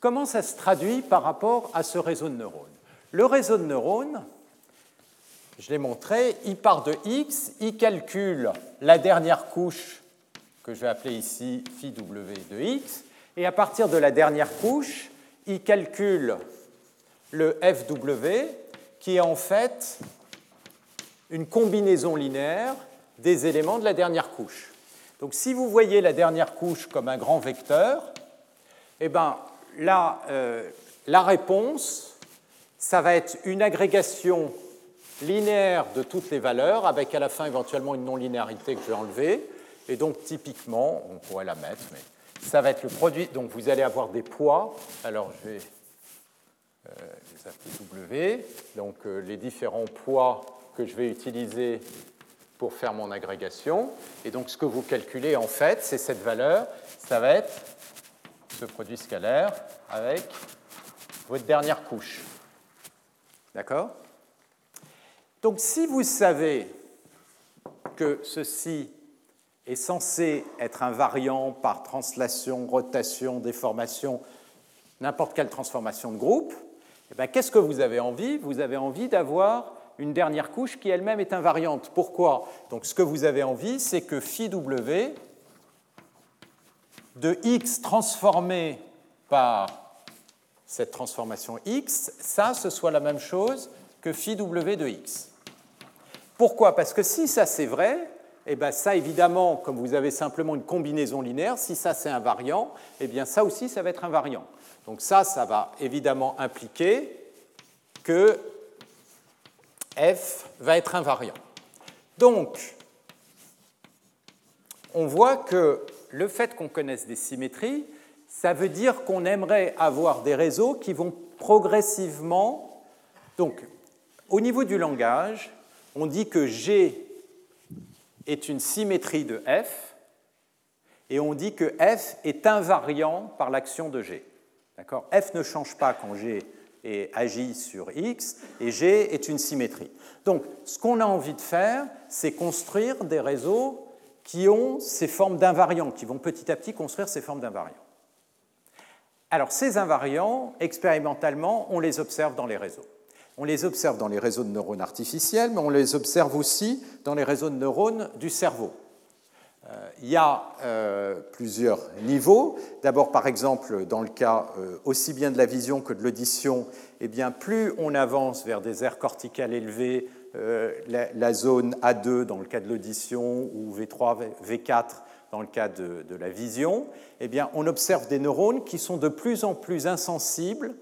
Comment ça se traduit par rapport à ce réseau de neurones? Le réseau de neurones, je l'ai montré, il part de x, il calcule la dernière couche que je vais appeler ici phi w de x, et à partir de la dernière couche, il calcule le fw qui est en fait une combinaison linéaire des éléments de la dernière couche. Donc si vous voyez la dernière couche comme un grand vecteur, eh ben, là, euh, la réponse, ça va être une agrégation linéaire de toutes les valeurs, avec à la fin éventuellement une non-linéarité que je vais enlever. Et donc typiquement, on pourrait la mettre, mais ça va être le produit. Donc vous allez avoir des poids. Alors je vais euh, les appeler W. Donc euh, les différents poids que je vais utiliser pour faire mon agrégation. Et donc ce que vous calculez en fait, c'est cette valeur. Ça va être ce produit scalaire avec votre dernière couche. D'accord? Donc si vous savez que ceci est censé être invariant par translation, rotation, déformation, n'importe quelle transformation de groupe, eh qu'est-ce que vous avez envie? Vous avez envie d'avoir une dernière couche qui elle-même est invariante. Pourquoi? Donc ce que vous avez envie, c'est que phi w de x transformé par cette transformation x, ça, ce soit la même chose que phi w de x. Pourquoi? Parce que si ça c'est vrai, eh bien ça évidemment, comme vous avez simplement une combinaison linéaire, si ça c'est invariant, eh bien ça aussi ça va être invariant. Donc ça, ça va évidemment impliquer que f va être invariant. Donc, on voit que le fait qu'on connaisse des symétries, ça veut dire qu'on aimerait avoir des réseaux qui vont progressivement. Donc, au niveau du langage, on dit que G est une symétrie de F, et on dit que F est invariant par l'action de G. F ne change pas quand G agit sur X, et G est une symétrie. Donc, ce qu'on a envie de faire, c'est construire des réseaux qui ont ces formes d'invariants, qui vont petit à petit construire ces formes d'invariants. Alors, ces invariants, expérimentalement, on les observe dans les réseaux. On les observe dans les réseaux de neurones artificiels, mais on les observe aussi dans les réseaux de neurones du cerveau. Euh, il y a euh, plusieurs niveaux. D'abord, par exemple, dans le cas euh, aussi bien de la vision que de l'audition, eh bien, plus on avance vers des aires corticales élevées, la, zone A2 dans le cas de l'audition ou V3, V4 dans le cas de, de, la vision, eh bien, on observe des neurones qui sont de plus en plus insensibles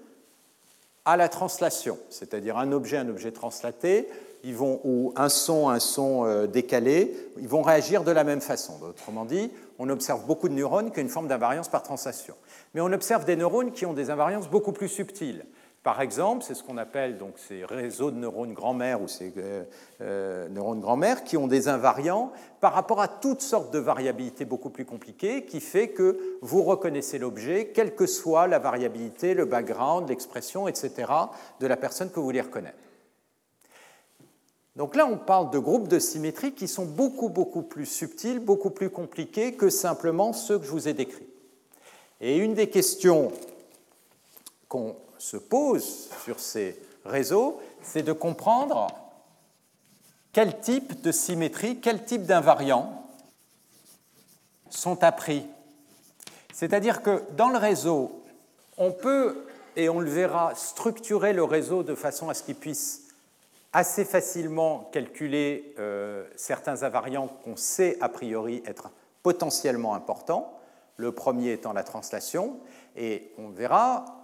à la translation, c'est-à-dire un objet, un objet translaté, ils vont, ou un son, un son euh, décalé, ils vont réagir de la même façon. Autrement dit, on observe beaucoup de neurones qui ont une forme d'invariance par translation. Mais on observe des neurones qui ont des invariances beaucoup plus subtiles. Par exemple, c'est ce qu'on appelle donc ces réseaux de neurones grand-mère ou ces euh, euh, neurones grand-mère qui ont des invariants par rapport à toutes sortes de variabilités beaucoup plus compliquées qui fait que vous reconnaissez l'objet, quelle que soit la variabilité, le background, l'expression, etc., de la personne que vous voulez reconnaître. Donc là, on parle de groupes de symétrie qui sont beaucoup, beaucoup plus subtils, beaucoup plus compliqués que simplement ceux que je vous ai décrits. Et une des questions qu'on se pose sur ces réseaux, c'est de comprendre quel type de symétrie, quel type d'invariants sont appris. C'est-à-dire que dans le réseau, on peut, et on le verra, structurer le réseau de façon à ce qu'il puisse assez facilement calculer euh, certains invariants qu'on sait a priori être potentiellement importants, le premier étant la translation, et on verra,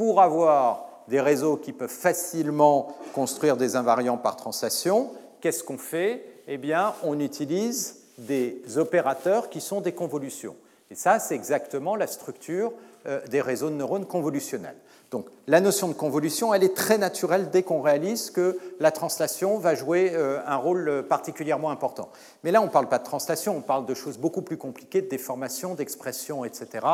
pour avoir des réseaux qui peuvent facilement construire des invariants par translation, qu'est-ce qu'on fait? Eh bien, on utilise des opérateurs qui sont des convolutions. Et ça, c'est exactement la structure euh, des réseaux de neurones convolutionnels. Donc la notion de convolution, elle est très naturelle dès qu'on réalise que la translation va jouer euh, un rôle particulièrement important. Mais là, on ne parle pas de translation, on parle de choses beaucoup plus compliquées, de déformation, d'expression, etc.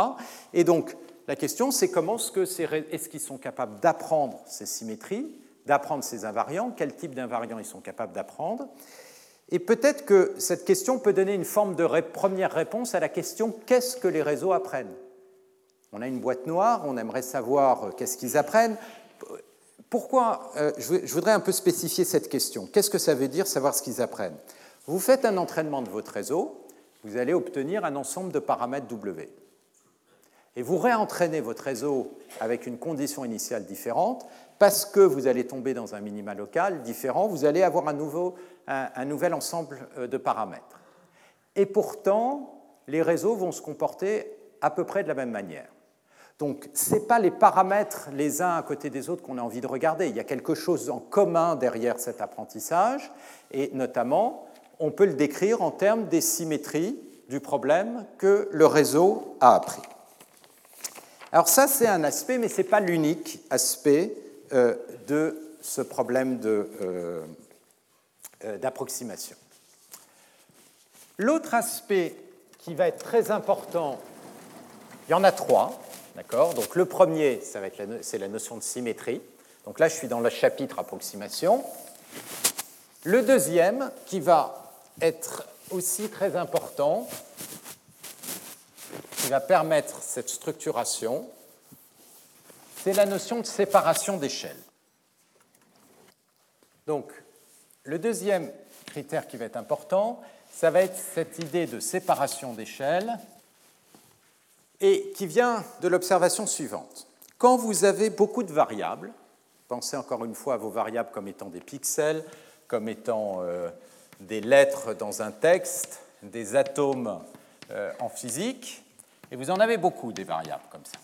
Et donc la question, c'est comment est-ce qu'ils sont capables d'apprendre ces symétries, d'apprendre ces invariants, quel type d'invariants ils sont capables d'apprendre. Et peut-être que cette question peut donner une forme de première réponse à la question qu'est-ce que les réseaux apprennent? On a une boîte noire, on aimerait savoir euh, qu'est-ce qu'ils apprennent. Pourquoi euh, Je voudrais un peu spécifier cette question. Qu'est-ce que ça veut dire savoir ce qu'ils apprennent? Vous faites un entraînement de votre réseau, vous allez obtenir un ensemble de paramètres W. Et vous réentraînez votre réseau avec une condition initiale différente, parce que vous allez tomber dans un minima local différent, vous allez avoir un, nouveau, un nouvel ensemble euh, de paramètres. Et pourtant, les réseaux vont se comporter à peu près de la même manière. Donc, ce n'est pas les paramètres les uns à côté des autres qu'on a envie de regarder. Il y a quelque chose en commun derrière cet apprentissage, et notamment, on peut le décrire en termes des symétries du problème que le réseau a appris. Alors ça, c'est un aspect, mais ce n'est pas l'unique aspect euh, de ce problème euh, euh, d'approximation. L'autre aspect qui va être très important, il y en a trois, D'accord? Donc le premier, c'est la notion de symétrie. Donc là, je suis dans le chapitre approximation. Le deuxième, qui va être aussi très important, qui va permettre cette structuration, c'est la notion de séparation d'échelle. Donc, le deuxième critère qui va être important, ça va être cette idée de séparation d'échelle et qui vient de l'observation suivante. Quand vous avez beaucoup de variables, pensez encore une fois à vos variables comme étant des pixels, comme étant euh, des lettres dans un texte, des atomes euh, en physique, et vous en avez beaucoup des variables comme ça.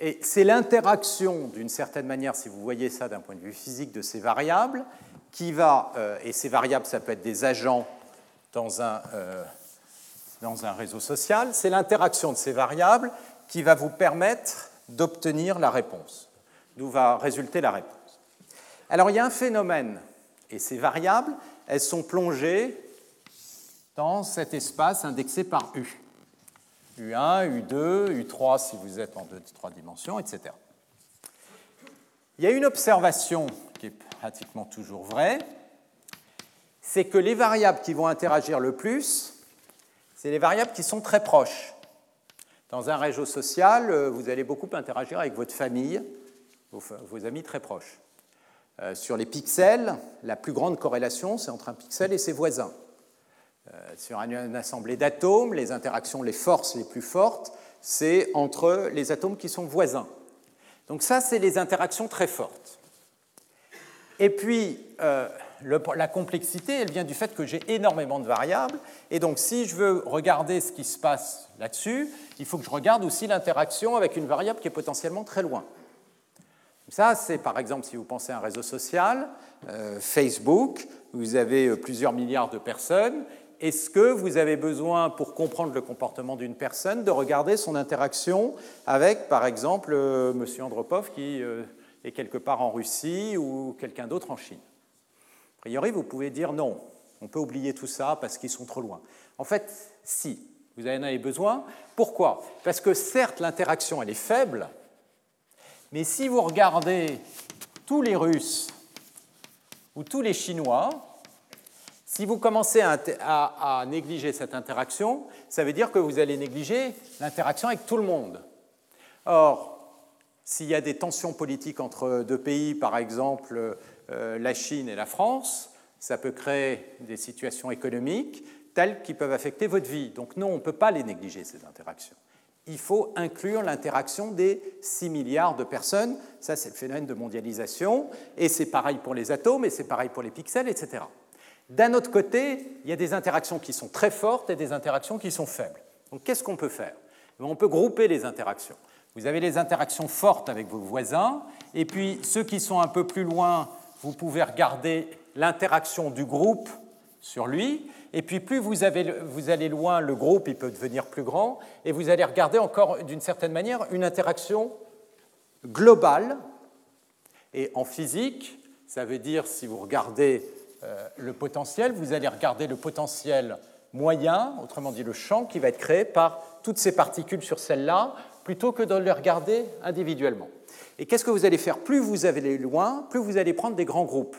Et c'est l'interaction, d'une certaine manière, si vous voyez ça d'un point de vue physique, de ces variables, qui va, euh, et ces variables, ça peut être des agents dans un, euh, dans un réseau social, c'est l'interaction de ces variables qui va vous permettre d'obtenir la réponse, d'où va résulter la réponse. Alors il y a un phénomène, et ces variables, elles sont plongées dans cet espace indexé par U. U1, U2, U3 si vous êtes en 2, 3 dimensions, etc. Il y a une observation qui est pratiquement toujours vraie, c'est que les variables qui vont interagir le plus, c'est les variables qui sont très proches. Dans un réseau social, euh, vous allez beaucoup interagir avec votre famille, vos, amis très proches. Euh, sur les pixels, la plus grande corrélation, c'est entre un pixel et ses voisins. Euh, sur une assemblée d'atomes, les interactions, les forces les plus fortes, c'est entre les atomes qui sont voisins. Donc ça, c'est les interactions très fortes. Et puis, euh, la complexité, elle vient du fait que j'ai énormément de variables. Et donc, si je veux regarder ce qui se passe là-dessus, il faut que je regarde aussi l'interaction avec une variable qui est potentiellement très loin. Ça, c'est par exemple, si vous pensez à un réseau social, euh, Facebook, vous avez plusieurs milliards de personnes, est-ce que vous avez besoin, pour comprendre le comportement d'une personne, de regarder son interaction avec, par exemple, euh, M. Andropov qui euh, est quelque part en Russie ou quelqu'un d'autre en Chine? A priori, vous pouvez dire non, on peut oublier tout ça parce qu'ils sont trop loin. En fait, si, vous en avez besoin. Pourquoi? Parce que certes, l'interaction, elle est faible, mais si vous regardez tous les Russes ou tous les Chinois, si vous commencez à, négliger cette interaction, ça veut dire que vous allez négliger l'interaction avec tout le monde. Or, s'il y a des tensions politiques entre deux pays, par exemple euh, la Chine et la France, ça peut créer des situations économiques telles qui peuvent affecter votre vie. Donc non, on ne peut pas les négliger, ces interactions. Il faut inclure l'interaction des 6 milliards de personnes. Ça, c'est le phénomène de mondialisation. Et c'est pareil pour les atomes, et c'est pareil pour les pixels, etc. D'un autre côté, il y a des interactions qui sont très fortes et des interactions qui sont faibles. Donc qu'est-ce qu'on peut faire? On peut grouper les interactions. Vous avez les interactions fortes avec vos voisins, et puis ceux qui sont un peu plus loin, vous pouvez regarder l'interaction du groupe sur lui, et puis plus vous, allez loin, le groupe il peut devenir plus grand, et vous allez regarder encore d'une certaine manière une interaction globale. Et en physique, ça veut dire, si vous regardez le potentiel, vous allez regarder le potentiel moyen, autrement dit le champ qui va être créé par toutes ces particules sur celle-là, plutôt que de les regarder individuellement. Et qu'est-ce que vous allez faire? Plus vous allez loin, plus vous allez prendre des grands groupes,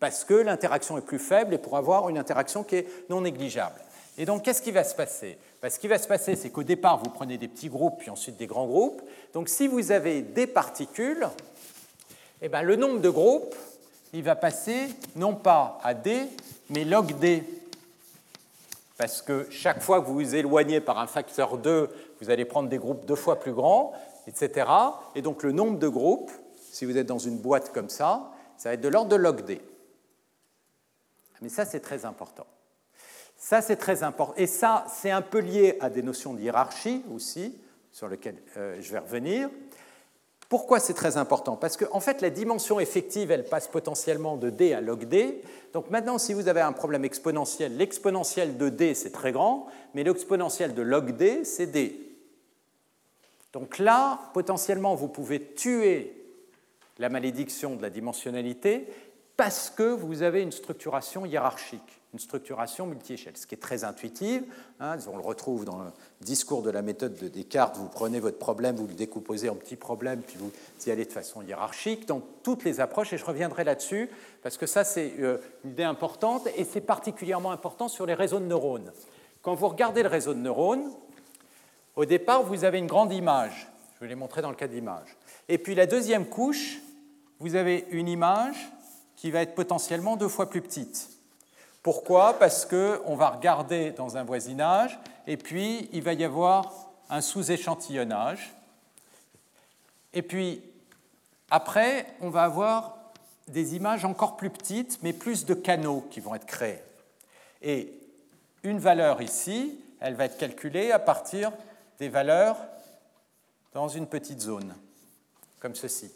parce que l'interaction est plus faible et pour avoir une interaction qui est non négligeable. Et donc, qu'est-ce qui va se passer? Ben, Ce qui va se passer, c'est qu'au départ, vous prenez des petits groupes, puis ensuite des grands groupes. Donc, si vous avez des particules, eh ben, le nombre de groupes il va passer non pas à d, mais log d. Parce que chaque fois que vous vous éloignez par un facteur 2, vous allez prendre des groupes deux fois plus grands, etc. Et donc le nombre de groupes, si vous êtes dans une boîte comme ça, ça va être de l'ordre de log d. Mais ça, c'est très important. Ça, c'est très important. Et ça, c'est un peu lié à des notions de hiérarchie aussi, sur lesquelles euh, je vais revenir. Pourquoi c'est très important? Parce qu'en en fait, la dimension effective, elle passe potentiellement de d à log d. Donc maintenant, si vous avez un problème exponentiel, l'exponentiel de d, c'est très grand, mais l'exponentiel de log d, c'est d. Donc là, potentiellement, vous pouvez tuer la malédiction de la dimensionnalité parce que vous avez une structuration hiérarchique une structuration multi-échelle, ce qui est très intuitif. Hein, on le retrouve dans le discours de la méthode de Descartes. Vous prenez votre problème, vous le décomposez en petits problèmes, puis vous y allez de façon hiérarchique dans toutes les approches, et je reviendrai là-dessus, parce que ça, c'est euh, une idée importante, et c'est particulièrement important sur les réseaux de neurones. Quand vous regardez le réseau de neurones, au départ, vous avez une grande image. Je vais les montrer dans le cas d'image. Et puis la deuxième couche, vous avez une image qui va être potentiellement deux fois plus petite. Pourquoi? Parce qu'on va regarder dans un voisinage et puis il va y avoir un sous-échantillonnage. Et puis après, on va avoir des images encore plus petites, mais plus de canaux qui vont être créés. Et une valeur ici, elle va être calculée à partir des valeurs dans une petite zone, comme ceci.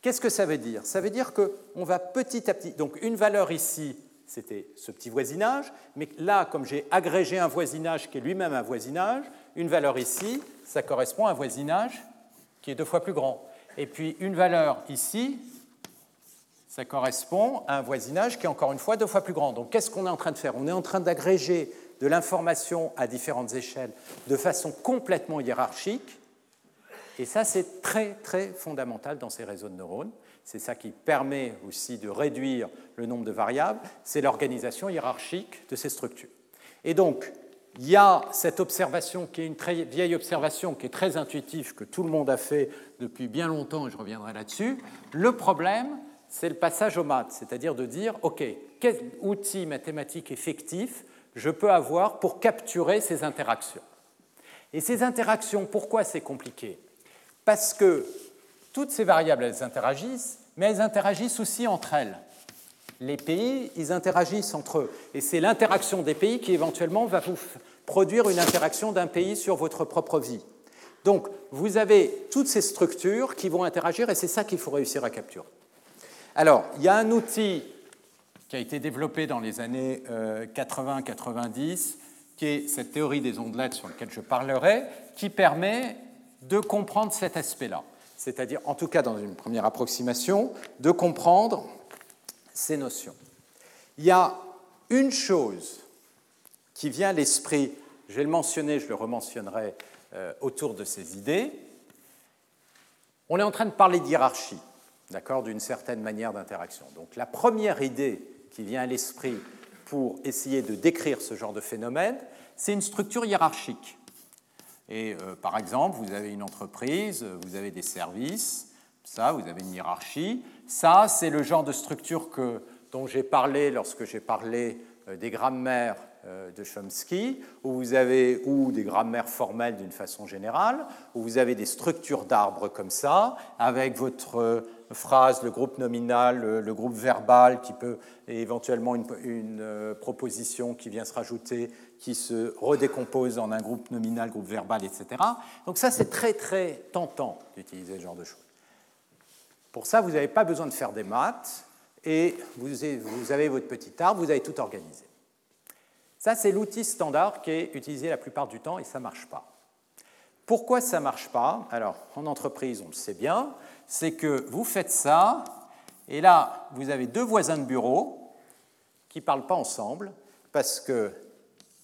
Qu'est-ce que ça veut dire? Ça veut dire qu'on va petit à petit. Donc une valeur ici, c'était ce petit voisinage, mais là, comme j'ai agrégé un voisinage qui est lui-même un voisinage, une valeur ici, ça correspond à un voisinage qui est deux fois plus grand. Et puis une valeur ici, ça correspond à un voisinage qui est encore une fois deux fois plus grand. Donc qu'est-ce qu'on est en train de faire? On est en train d'agréger de l'information à différentes échelles de façon complètement hiérarchique. Et ça, c'est très, très fondamental dans ces réseaux de neurones. C'est ça qui permet aussi de réduire le nombre de variables, c'est l'organisation hiérarchique de ces structures. Et donc, il y a cette observation qui est une très vieille observation, qui est très intuitive, que tout le monde a fait depuis bien longtemps, et je reviendrai là-dessus. Le problème, c'est le passage au maths, c'est-à-dire de dire, OK, quel outil mathématique effectif je peux avoir pour capturer ces interactions? Et ces interactions, pourquoi c'est compliqué? Parce que toutes ces variables, elles interagissent, mais elles interagissent aussi entre elles. Les pays, ils interagissent entre eux. Et c'est l'interaction des pays qui éventuellement va vous produire une interaction d'un pays sur votre propre vie. Donc, vous avez toutes ces structures qui vont interagir et c'est ça qu'il faut réussir à capturer. Alors, il y a un outil qui a été développé dans les années 80-90, euh, qui est cette théorie des ondelettes sur laquelle je parlerai, qui permet de comprendre cet aspect-là. C'est-à-dire, en tout cas dans une première approximation, de comprendre ces notions. Il y a une chose qui vient à l'esprit, je vais le mentionner, je le rementionnerai euh, autour de ces idées. On est en train de parler d'hierarchie d'accord, d'une certaine manière d'interaction. Donc la première idée qui vient à l'esprit pour essayer de décrire ce genre de phénomène, c'est une structure hiérarchique. Et euh, par exemple, vous avez une entreprise, vous avez des services, ça, vous avez une hiérarchie. Ça, c'est le genre de structure que, dont j'ai parlé lorsque j'ai parlé euh, des grammaires euh, de Chomsky, où vous avez, ou des grammaires formelles d'une façon générale, où vous avez des structures d'arbres comme ça, avec votre phrase, le groupe nominal, le, groupe verbal, qui peut éventuellement une, euh, proposition qui vient se rajouter, qui se redécompose en un groupe nominal, groupe verbal, etc. Donc ça, c'est très très tentant d'utiliser ce genre de choses. Pour ça, vous n'avez pas besoin de faire des maths et vous avez votre petit arbre, vous avez tout organisé. Ça, c'est l'outil standard qui est utilisé la plupart du temps et ça ne marche pas. Pourquoi ça ne marche pas? Alors, en entreprise, on le sait bien, c'est que vous faites ça, et là, vous avez deux voisins de bureau qui ne parlent pas ensemble, parce que,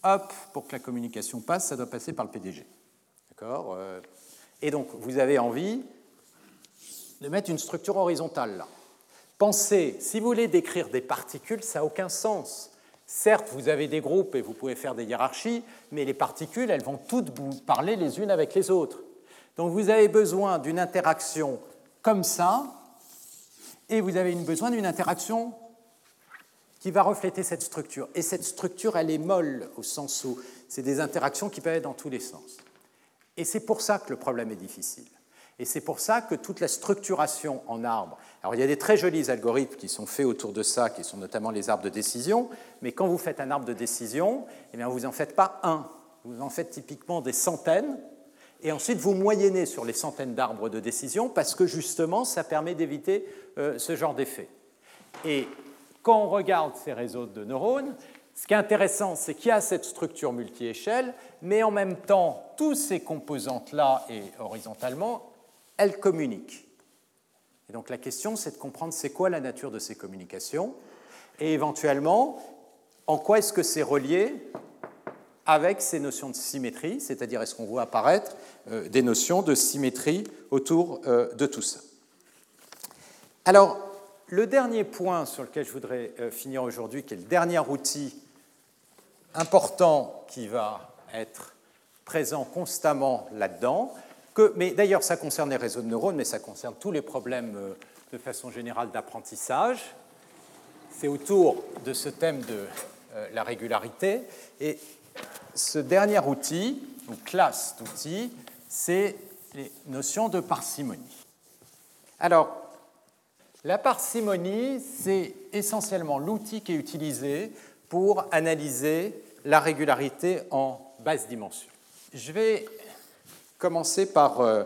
hop, pour que la communication passe, ça doit passer par le PDG. D'accord euh, Et donc, vous avez envie de mettre une structure horizontale là. Pensez, si vous voulez décrire des particules, ça n'a aucun sens. Certes, vous avez des groupes et vous pouvez faire des hiérarchies, mais les particules, elles vont toutes vous parler les unes avec les autres. Donc vous avez besoin d'une interaction comme ça, et vous avez besoin d'une interaction qui va refléter cette structure. Et cette structure, elle est molle, au sens où c'est des interactions qui peuvent être dans tous les sens. Et c'est pour ça que le problème est difficile. Et c'est pour ça que toute la structuration en arbre, alors il y a des très jolis algorithmes qui sont faits autour de ça, qui sont notamment les arbres de décision, mais quand vous faites un arbre de décision, eh bien, vous n'en faites pas un, vous en faites typiquement des centaines, et ensuite vous moyennez sur les centaines d'arbres de décision parce que justement ça permet d'éviter euh, ce genre d'effet. Et quand on regarde ces réseaux de neurones, ce qui est intéressant, c'est qu'il y a cette structure multi-échelle, mais en même temps, toutes ces composantes-là et horizontalement, elles communiquent. Et donc la question, c'est de comprendre c'est quoi la nature de ces communications et éventuellement, en quoi est-ce que c'est relié avec ces notions de symétrie, c'est-à-dire est-ce qu'on voit apparaître euh, des notions de symétrie autour euh, de tout ça. Alors, le dernier point sur lequel je voudrais euh, finir aujourd'hui, qui est le dernier outil important qui va être présent constamment là-dedans, que, mais d'ailleurs ça concerne les réseaux de neurones, mais ça concerne tous les problèmes de façon générale d'apprentissage, c'est autour de ce thème de la régularité. Et ce dernier outil, ou classe d'outils, c'est les notions de parcimonie. Alors, la parcimonie, c'est essentiellement l'outil qui est utilisé pour analyser la régularité en basse dimension. Je vais commencer par, euh,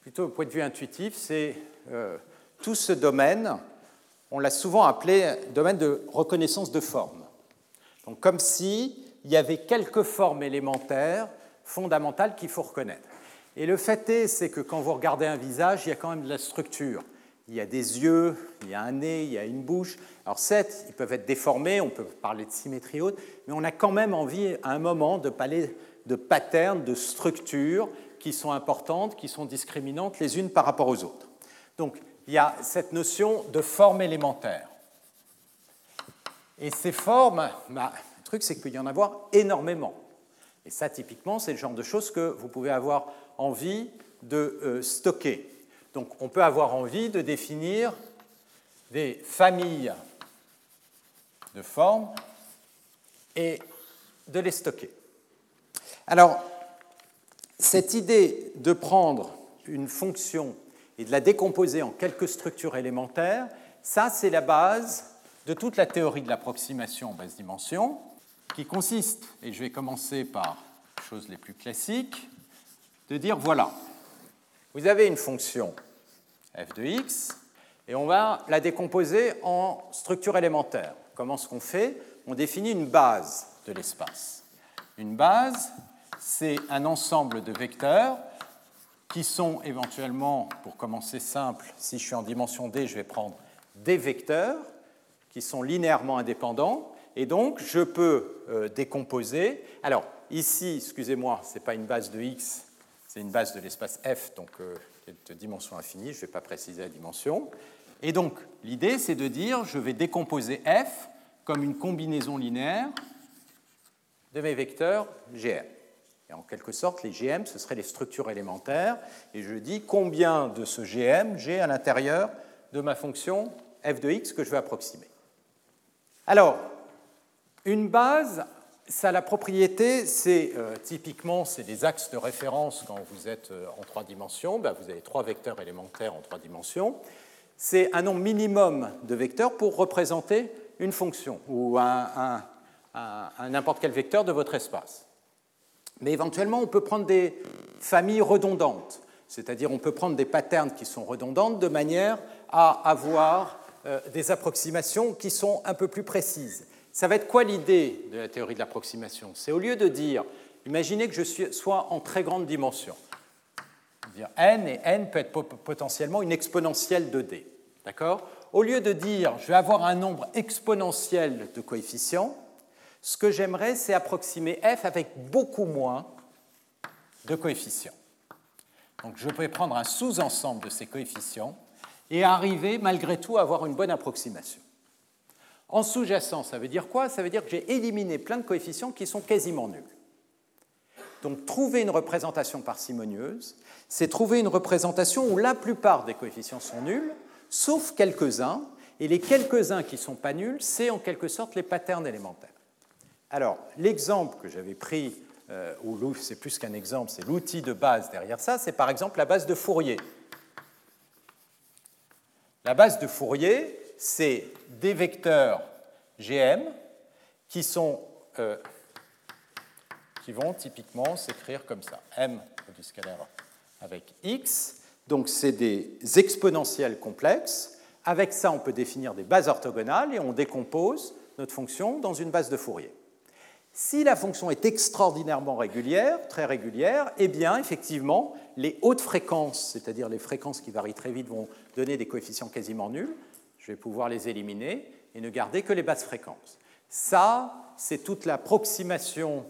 plutôt au point de vue intuitif, c'est euh, tout ce domaine, on l'a souvent appelé domaine de reconnaissance de forme. Donc comme s'il y avait quelques formes élémentaires fondamentales qu'il faut reconnaître. Et le fait est, c'est que quand vous regardez un visage, il y a quand même de la structure. Il y a des yeux, il y a un nez, il y a une bouche. Alors certes, ils peuvent être déformés, on peut parler de symétrie haute, mais on a quand même envie à un moment de parler de patterns, de structures qui sont importantes, qui sont discriminantes les unes par rapport aux autres. Donc il y a cette notion de forme élémentaire. Et ces formes, bah, le truc c'est qu'il y en a avoir énormément. Et ça, typiquement, c'est le genre de choses que vous pouvez avoir envie de euh, stocker. Donc on peut avoir envie de définir des familles de formes et de les stocker. Alors, cette idée de prendre une fonction et de la décomposer en quelques structures élémentaires, ça c'est la base de toute la théorie de l'approximation en basse dimension, qui consiste, et je vais commencer par les choses les plus classiques, de dire voilà, vous avez une fonction f de x, et on va la décomposer en structure élémentaire. Comment est-ce qu'on fait? On définit une base de l'espace. Une base, c'est un ensemble de vecteurs qui sont éventuellement, pour commencer simple, si je suis en dimension d, je vais prendre des vecteurs qui sont linéairement indépendants, et donc je peux euh, décomposer. Alors ici, excusez-moi, ce n'est pas une base de x, c'est une base de l'espace f, donc euh, de dimension infinie, je ne vais pas préciser la dimension. Et donc l'idée, c'est de dire, je vais décomposer f comme une combinaison linéaire de mes vecteurs gm. Et en quelque sorte, les GM, ce seraient les structures élémentaires. Et je dis combien de ce GM j'ai à l'intérieur de ma fonction f de x que je veux approximer. Alors, une base, ça la propriété, c'est euh, typiquement c'est des axes de référence quand vous êtes euh, en trois dimensions. Ben, vous avez trois vecteurs élémentaires en trois dimensions. C'est un nombre minimum de vecteurs pour représenter une fonction ou un n'importe quel vecteur de votre espace. Mais éventuellement, on peut prendre des familles redondantes, c'est-à-dire on peut prendre des patterns qui sont redondantes de manière à avoir euh, des approximations qui sont un peu plus précises. Ça va être quoi l'idée de la théorie de l'approximation? C'est au lieu de dire, imaginez que je sois en très grande dimension, dire n et n peut être potentiellement une exponentielle de d. D'accord? Au lieu de dire je vais avoir un nombre exponentiel de coefficients, ce que j'aimerais, c'est approximer f avec beaucoup moins de coefficients. Donc je peux prendre un sous-ensemble de ces coefficients et arriver malgré tout à avoir une bonne approximation. En sous-jacent, ça veut dire quoi? Ça veut dire que j'ai éliminé plein de coefficients qui sont quasiment nuls. Donc trouver une représentation parcimonieuse, c'est trouver une représentation où la plupart des coefficients sont nuls, sauf quelques-uns, et les quelques-uns qui ne sont pas nuls, c'est en quelque sorte les patterns élémentaires. Alors, l'exemple que j'avais pris, euh, ou c'est plus qu'un exemple, c'est l'outil de base derrière ça, c'est par exemple la base de Fourier. La base de Fourier, c'est des vecteurs GM qui, sont, euh, qui vont typiquement s'écrire comme ça. M du scalaire avec X. Donc, c'est des exponentiels complexes. Avec ça, on peut définir des bases orthogonales et on décompose notre fonction dans une base de Fourier. Si la fonction est extraordinairement régulière, très régulière, eh bien, effectivement, les hautes fréquences, c'est-à-dire les fréquences qui varient très vite, vont donner des coefficients quasiment nuls. Je vais pouvoir les éliminer et ne garder que les basses fréquences. Ça, c'est toute l'approximation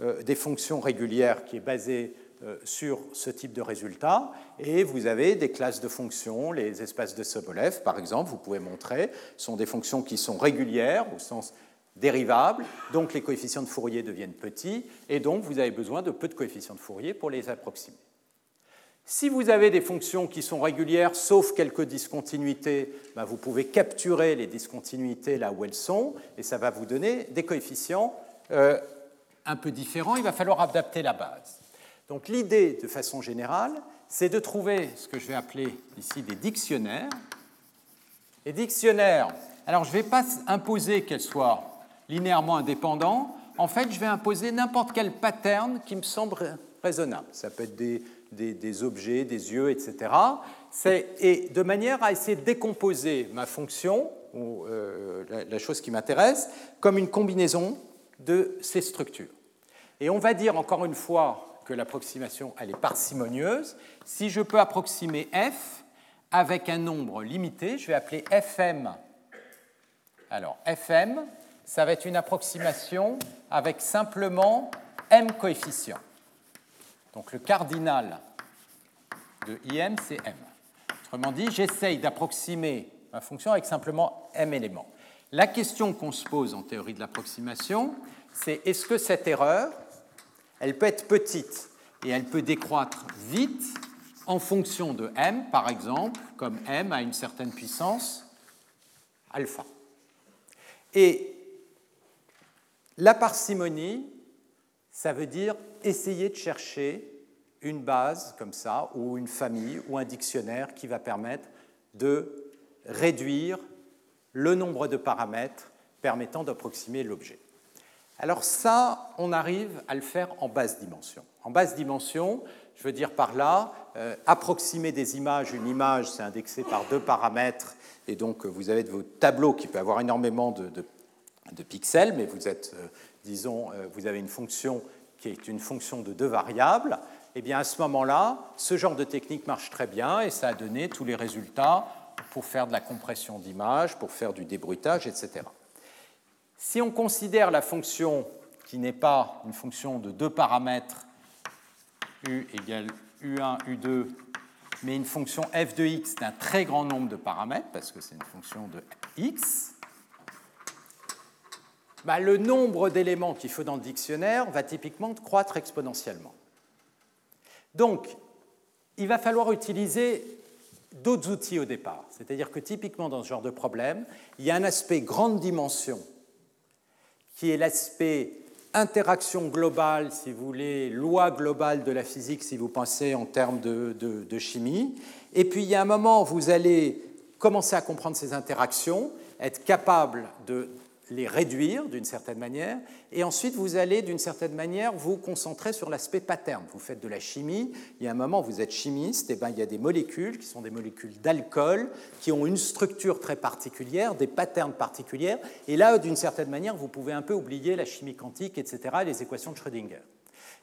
euh, des fonctions régulières qui est basée euh, sur ce type de résultat. Et vous avez des classes de fonctions, les espaces de Sobolev, par exemple, vous pouvez montrer, sont des fonctions qui sont régulières au sens dérivables, donc les coefficients de Fourier deviennent petits, et donc vous avez besoin de peu de coefficients de Fourier pour les approximer. Si vous avez des fonctions qui sont régulières, sauf quelques discontinuités, ben, vous pouvez capturer les discontinuités là où elles sont, et ça va vous donner des coefficients euh, un peu différents. Il va falloir adapter la base. Donc l'idée, de façon générale, c'est de trouver ce que je vais appeler ici des dictionnaires. Les dictionnaires, alors je ne vais pas imposer qu'elles soient linéairement indépendant, en fait, je vais imposer n'importe quel pattern qui me semble raisonnable. Ça peut être des, des, objets, des yeux, etc. Et de manière à essayer de décomposer ma fonction, ou euh, la, chose qui m'intéresse, comme une combinaison de ces structures. Et on va dire encore une fois que l'approximation elle est parcimonieuse. Si je peux approximer f avec un nombre limité, je vais appeler fm. Alors fm, ça va être une approximation avec simplement m coefficients. Donc le cardinal de im, c'est m. Autrement dit, j'essaye d'approximer ma fonction avec simplement m éléments. La question qu'on se pose en théorie de l'approximation, c'est est-ce que cette erreur, elle peut être petite et elle peut décroître vite en fonction de m, par exemple, comme m a une certaine puissance alpha. Et la parcimonie, ça veut dire essayer de chercher une base comme ça, ou une famille, ou un dictionnaire qui va permettre de réduire le nombre de paramètres permettant d'approximer l'objet. Alors ça, on arrive à le faire en basse dimension. En basse dimension, je veux dire par là, euh, approximer des images. Une image, c'est indexé par deux paramètres, et donc vous avez vos tableaux qui peuvent avoir énormément de, pixels, mais vous êtes, euh, disons, euh, vous avez une fonction qui est une fonction de deux variables, eh bien à ce moment-là, ce genre de technique marche très bien et ça a donné tous les résultats pour faire de la compression d'image, pour faire du débruitage, etc. Si on considère la fonction qui n'est pas une fonction de deux paramètres, u égale u1, u2, mais une fonction f de x d'un très grand nombre de paramètres, parce que c'est une fonction de x, bah, le nombre d'éléments qu'il faut dans le dictionnaire va typiquement croître exponentiellement. Donc, il va falloir utiliser d'autres outils au départ. C'est-à-dire que typiquement dans ce genre de problème, il y a un aspect grande dimension qui est l'aspect interaction globale, si vous voulez, loi globale de la physique, si vous pensez en termes de, de chimie. Et puis il y a un moment où vous allez commencer à comprendre ces interactions, être capable de les réduire d'une certaine manière, et ensuite vous allez d'une certaine manière vous concentrer sur l'aspect pattern. Vous faites de la chimie, il y a un moment vous êtes chimiste, et bien il y a des molécules qui sont des molécules d'alcool, qui ont une structure très particulière, des patterns particuliers, et là d'une certaine manière vous pouvez un peu oublier la chimie quantique, etc., les équations de Schrödinger.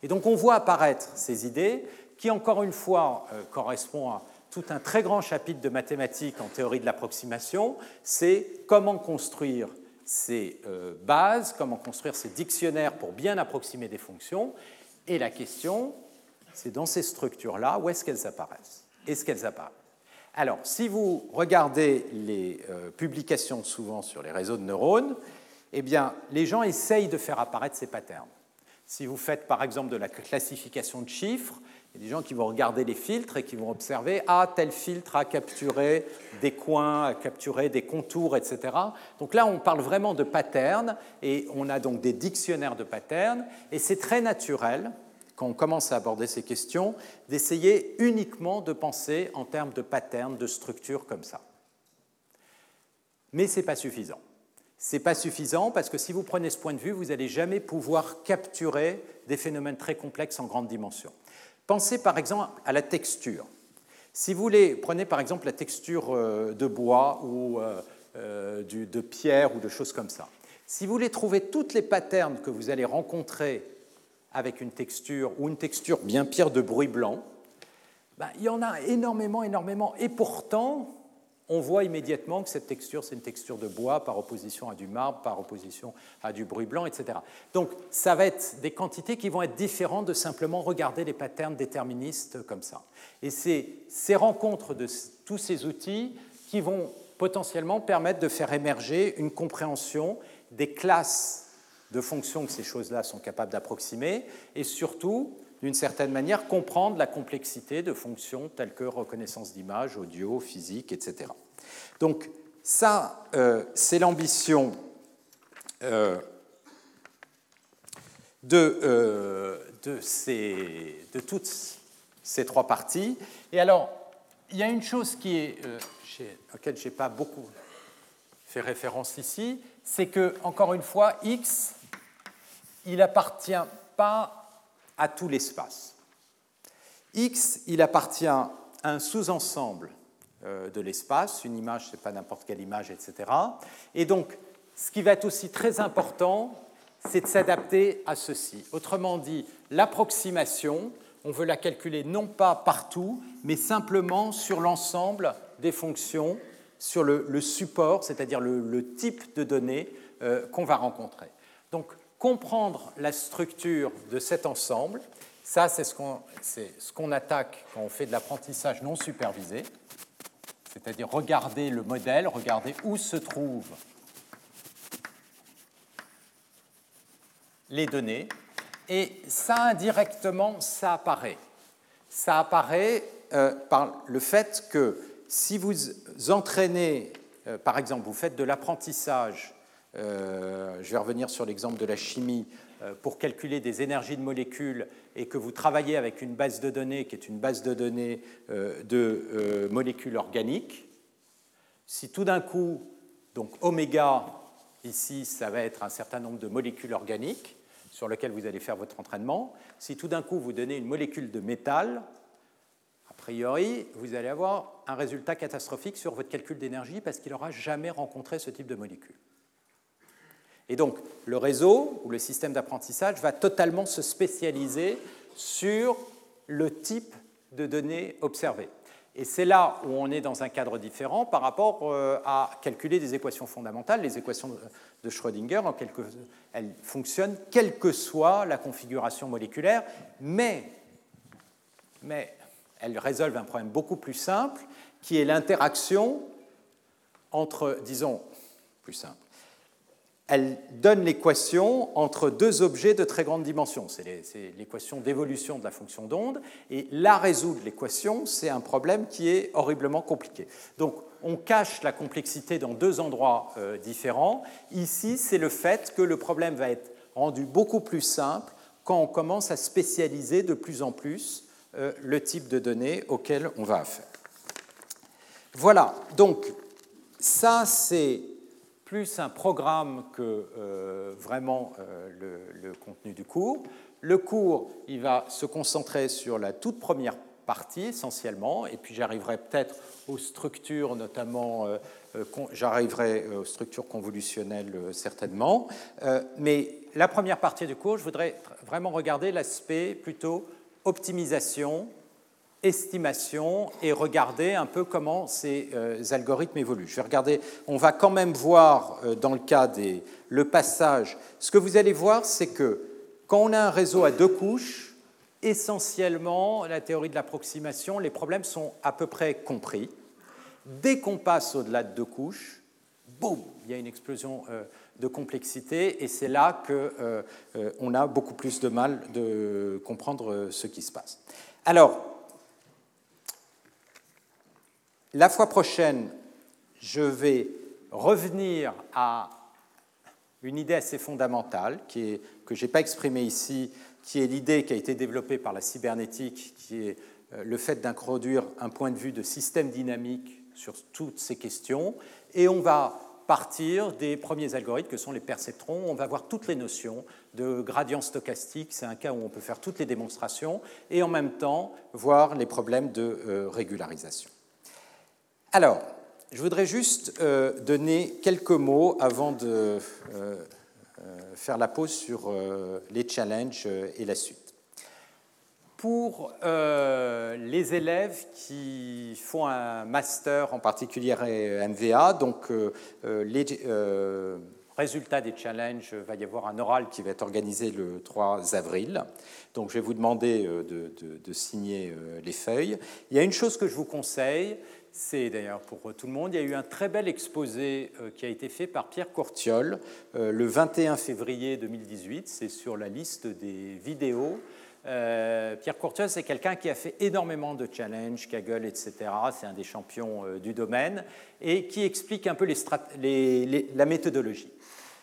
Et donc on voit apparaître ces idées qui encore une fois euh, correspondent à tout un très grand chapitre de mathématiques en théorie de l'approximation, c'est comment construire ces euh, bases, comment construire ces dictionnaires pour bien approximer des fonctions. Et la question, c'est dans ces structures-là, où est-ce qu'elles apparaissent Est-ce qu'elles apparaissent Alors, si vous regardez les euh, publications souvent sur les réseaux de neurones, eh bien, les gens essayent de faire apparaître ces patterns. Si vous faites par exemple de la classification de chiffres, il y a des gens qui vont regarder les filtres et qui vont observer ah tel filtre a capturé des coins, a capturé des contours, etc. Donc là, on parle vraiment de patterns et on a donc des dictionnaires de patterns et c'est très naturel quand on commence à aborder ces questions d'essayer uniquement de penser en termes de patterns, de structures comme ça. Mais ce n'est pas suffisant. Ce n'est pas suffisant parce que si vous prenez ce point de vue, vous n'allez jamais pouvoir capturer des phénomènes très complexes en grande dimension. Pensez par exemple à la texture. Si vous voulez, prenez par exemple la texture euh, de bois ou euh, euh, de pierre ou de choses comme ça. Si vous voulez trouver toutes les patterns que vous allez rencontrer avec une texture ou une texture bien pire de bruit blanc, ben, il y en a énormément, énormément. Et pourtant, on voit immédiatement que cette texture, c'est une texture de bois par opposition à du marbre, par opposition à du bruit blanc, etc. Donc ça va être des quantités qui vont être différentes de simplement regarder les patterns déterministes comme ça. Et c'est ces rencontres de tous ces outils qui vont potentiellement permettre de faire émerger une compréhension des classes de fonctions que ces choses-là sont capables d'approximer, et surtout d'une certaine manière, comprendre la complexité de fonctions telles que reconnaissance d'image, audio, physique, etc. Donc ça, euh, c'est l'ambition euh, de, euh, de, toutes ces trois parties. Et alors, il y a une chose qui est, auquel je n'ai pas beaucoup fait référence ici, c'est que, encore une fois, X, il n'appartient pas à tout l'espace. X, il appartient à un sous-ensemble euh, de l'espace. Une image, ce n'est pas n'importe quelle image, etc. Et donc, ce qui va être aussi très important, c'est de s'adapter à ceci. Autrement dit, l'approximation, on veut la calculer non pas partout, mais simplement sur l'ensemble des fonctions, sur le, support, c'est-à-dire le, type de données euh, qu'on va rencontrer. Donc, comprendre la structure de cet ensemble, ça, c'est ce qu'on attaque quand on fait de l'apprentissage non supervisé, c'est-à-dire regarder le modèle, regarder où se trouvent les données, et ça, indirectement, ça apparaît. Ça apparaît euh, par le fait que si vous entraînez, euh, par exemple, vous faites de l'apprentissage, euh, je vais revenir sur l'exemple de la chimie, pour calculer des énergies de molécules et que vous travaillez avec une base de données qui est une base de données de molécules organiques, si tout d'un coup, donc oméga, ici, ça va être un certain nombre de molécules organiques, sur lequel vous allez faire votre entraînement, si tout d'un coup vous donnez une molécule de métal, a priori, vous allez avoir un résultat catastrophique sur votre calcul d'énergie parce qu'il n'aura jamais rencontré ce type de molécule. Et donc, le réseau ou le système d'apprentissage va totalement se spécialiser sur le type de données observées. Et c'est là où on est dans un cadre différent par rapport euh, à calculer des équations fondamentales. Les équations de Schrödinger, elles fonctionnent quelle que soit la configuration moléculaire, mais, mais elles résolvent un problème beaucoup plus simple, qui est l'interaction entre, disons, plus simple, elle donne l'équation entre deux objets de très grande dimension. C'est l'équation d'évolution de la fonction d'onde. Et la résoudre, l'équation, c'est un problème qui est horriblement compliqué. Donc, on cache la complexité dans deux endroits euh, différents. Ici, c'est le fait que le problème va être rendu beaucoup plus simple quand on commence à spécialiser de plus en plus euh, le type de données auquel on va affaire. Voilà, donc ça c'est plus un programme que euh, vraiment euh, le, contenu du cours. Le cours, il va se concentrer sur la toute première partie essentiellement, et puis j'arriverai peut-être aux structures, notamment, euh, j'arriverai aux structures convolutionnelles certainement. mais la première partie du cours, je voudrais vraiment regarder l'aspect plutôt optimisation estimation et regarder un peu comment ces euh, algorithmes évoluent. Je vais regarder, on va quand même voir euh, dans le cas des le passage. Ce que vous allez voir, c'est que quand on a un réseau à deux couches, essentiellement, la théorie de l'approximation, les problèmes sont à peu près compris. Dès qu'on passe au-delà de deux couches, boum, il y a une explosion euh, de complexité et c'est là qu'on a beaucoup plus de mal de comprendre ce qui se passe. Alors, la fois prochaine, je vais revenir à une idée assez fondamentale que je n'ai pas exprimée ici, qui est l'idée qui a été développée par la cybernétique, qui est euh, le fait d'introduire un point de vue de système dynamique sur toutes ces questions. Et on va partir des premiers algorithmes que sont les perceptrons. On va voir toutes les notions de gradient stochastique, c'est un cas où on peut faire toutes les démonstrations, et en même temps voir les problèmes de euh, régularisation. Alors, je voudrais juste euh, donner quelques mots avant de euh, euh, faire la pause sur les challenges et la suite. Pour les élèves qui font un master, en particulier MVA, donc les résultats des challenges, va y avoir un oral qui va être organisé le 3 avril. Donc je vais vous demander de, de signer les feuilles. Il y a une chose que je vous conseille, c'est d'ailleurs pour tout le monde. Il y a eu un très bel exposé euh, qui a été fait par Pierre Courtiol euh, le 21 février 2018. C'est sur la liste des vidéos. Euh, Pierre Courtiol, c'est quelqu'un qui a fait énormément de challenges, Kaggle, etc. C'est un des champions du domaine et qui explique un peu la méthodologie.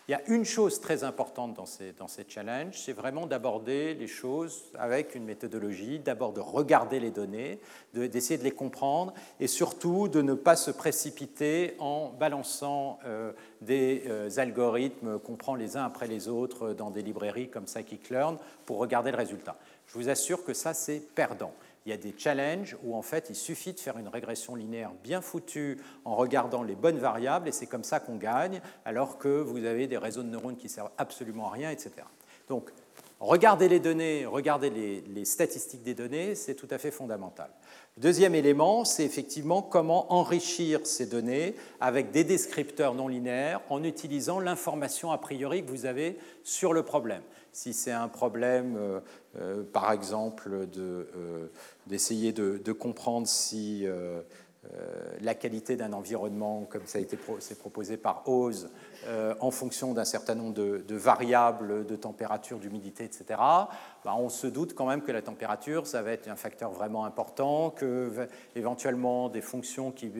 Il y a une chose très importante dans ces, dans ces challenges, c'est vraiment d'aborder les choses avec une méthodologie, d'abord de regarder les données, d'essayer de, les comprendre et surtout de ne pas se précipiter en balançant euh, des euh, algorithmes qu'on prend les uns après les autres dans des librairies comme Scikit-Learn pour regarder le résultat. Je vous assure que ça, c'est perdant il y a des challenges où en fait il suffit de faire une régression linéaire bien foutue en regardant les bonnes variables et c'est comme ça qu'on gagne, alors que vous avez des réseaux de neurones qui servent absolument à rien, etc. Donc regarder les données, regarder les, statistiques des données, c'est tout à fait fondamental. deuxième élément, c'est effectivement comment enrichir ces données avec des descripteurs non linéaires en utilisant l'information a priori que vous avez sur le problème si c'est un problème, euh, euh, par exemple, euh, d'essayer de, comprendre si la qualité d'un environnement, comme ça a été proposé par Ose, en fonction d'un certain nombre de, variables de température, d'humidité, etc., bah, on se doute quand même que la température, ça va être un facteur vraiment important, que éventuellement des fonctions qui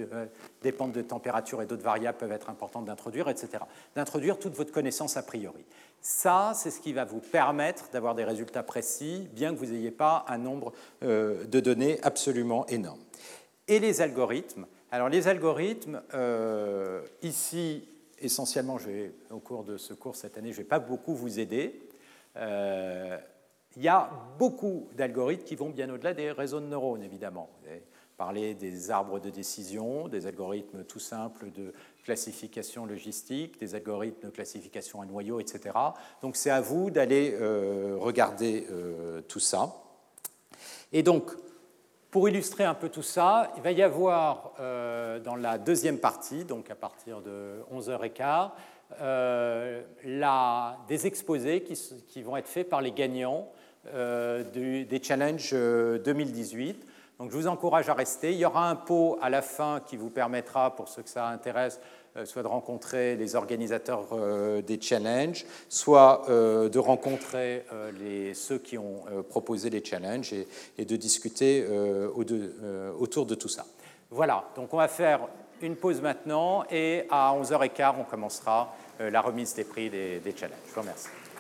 dépendent de température et d'autres variables peuvent être importantes d'introduire, etc. D'introduire toute votre connaissance a priori. Ça, c'est ce qui va vous permettre d'avoir des résultats précis, bien que vous n'ayez pas un nombre euh, de données absolument énorme. Et les algorithmes Alors les algorithmes, euh, ici, essentiellement, au cours de ce cours cette année, je ne vais pas beaucoup vous aider. Euh, il y a beaucoup d'algorithmes qui vont bien au-delà des réseaux de neurones, évidemment. Parlé des arbres de décision, des algorithmes tout simples de classification logistique, des algorithmes de classification à noyaux, etc. Donc c'est à vous d'aller euh, regarder euh, tout ça. Et donc, pour illustrer un peu tout ça, il va y avoir euh, dans la deuxième partie, donc à partir de 11h15, la, des exposés qui, vont être faits par les gagnants des challenges 2018. Donc je vous encourage à rester. Il y aura un pot à la fin qui vous permettra, pour ceux que ça intéresse, euh, soit de rencontrer les organisateurs euh, des challenges, soit euh, de rencontrer ceux qui ont proposé les challenges et, de discuter autour de tout ça. Voilà, donc on va faire une pause maintenant et à 11h15, on commencera la remise des prix des, des challenges. Je vous remercie.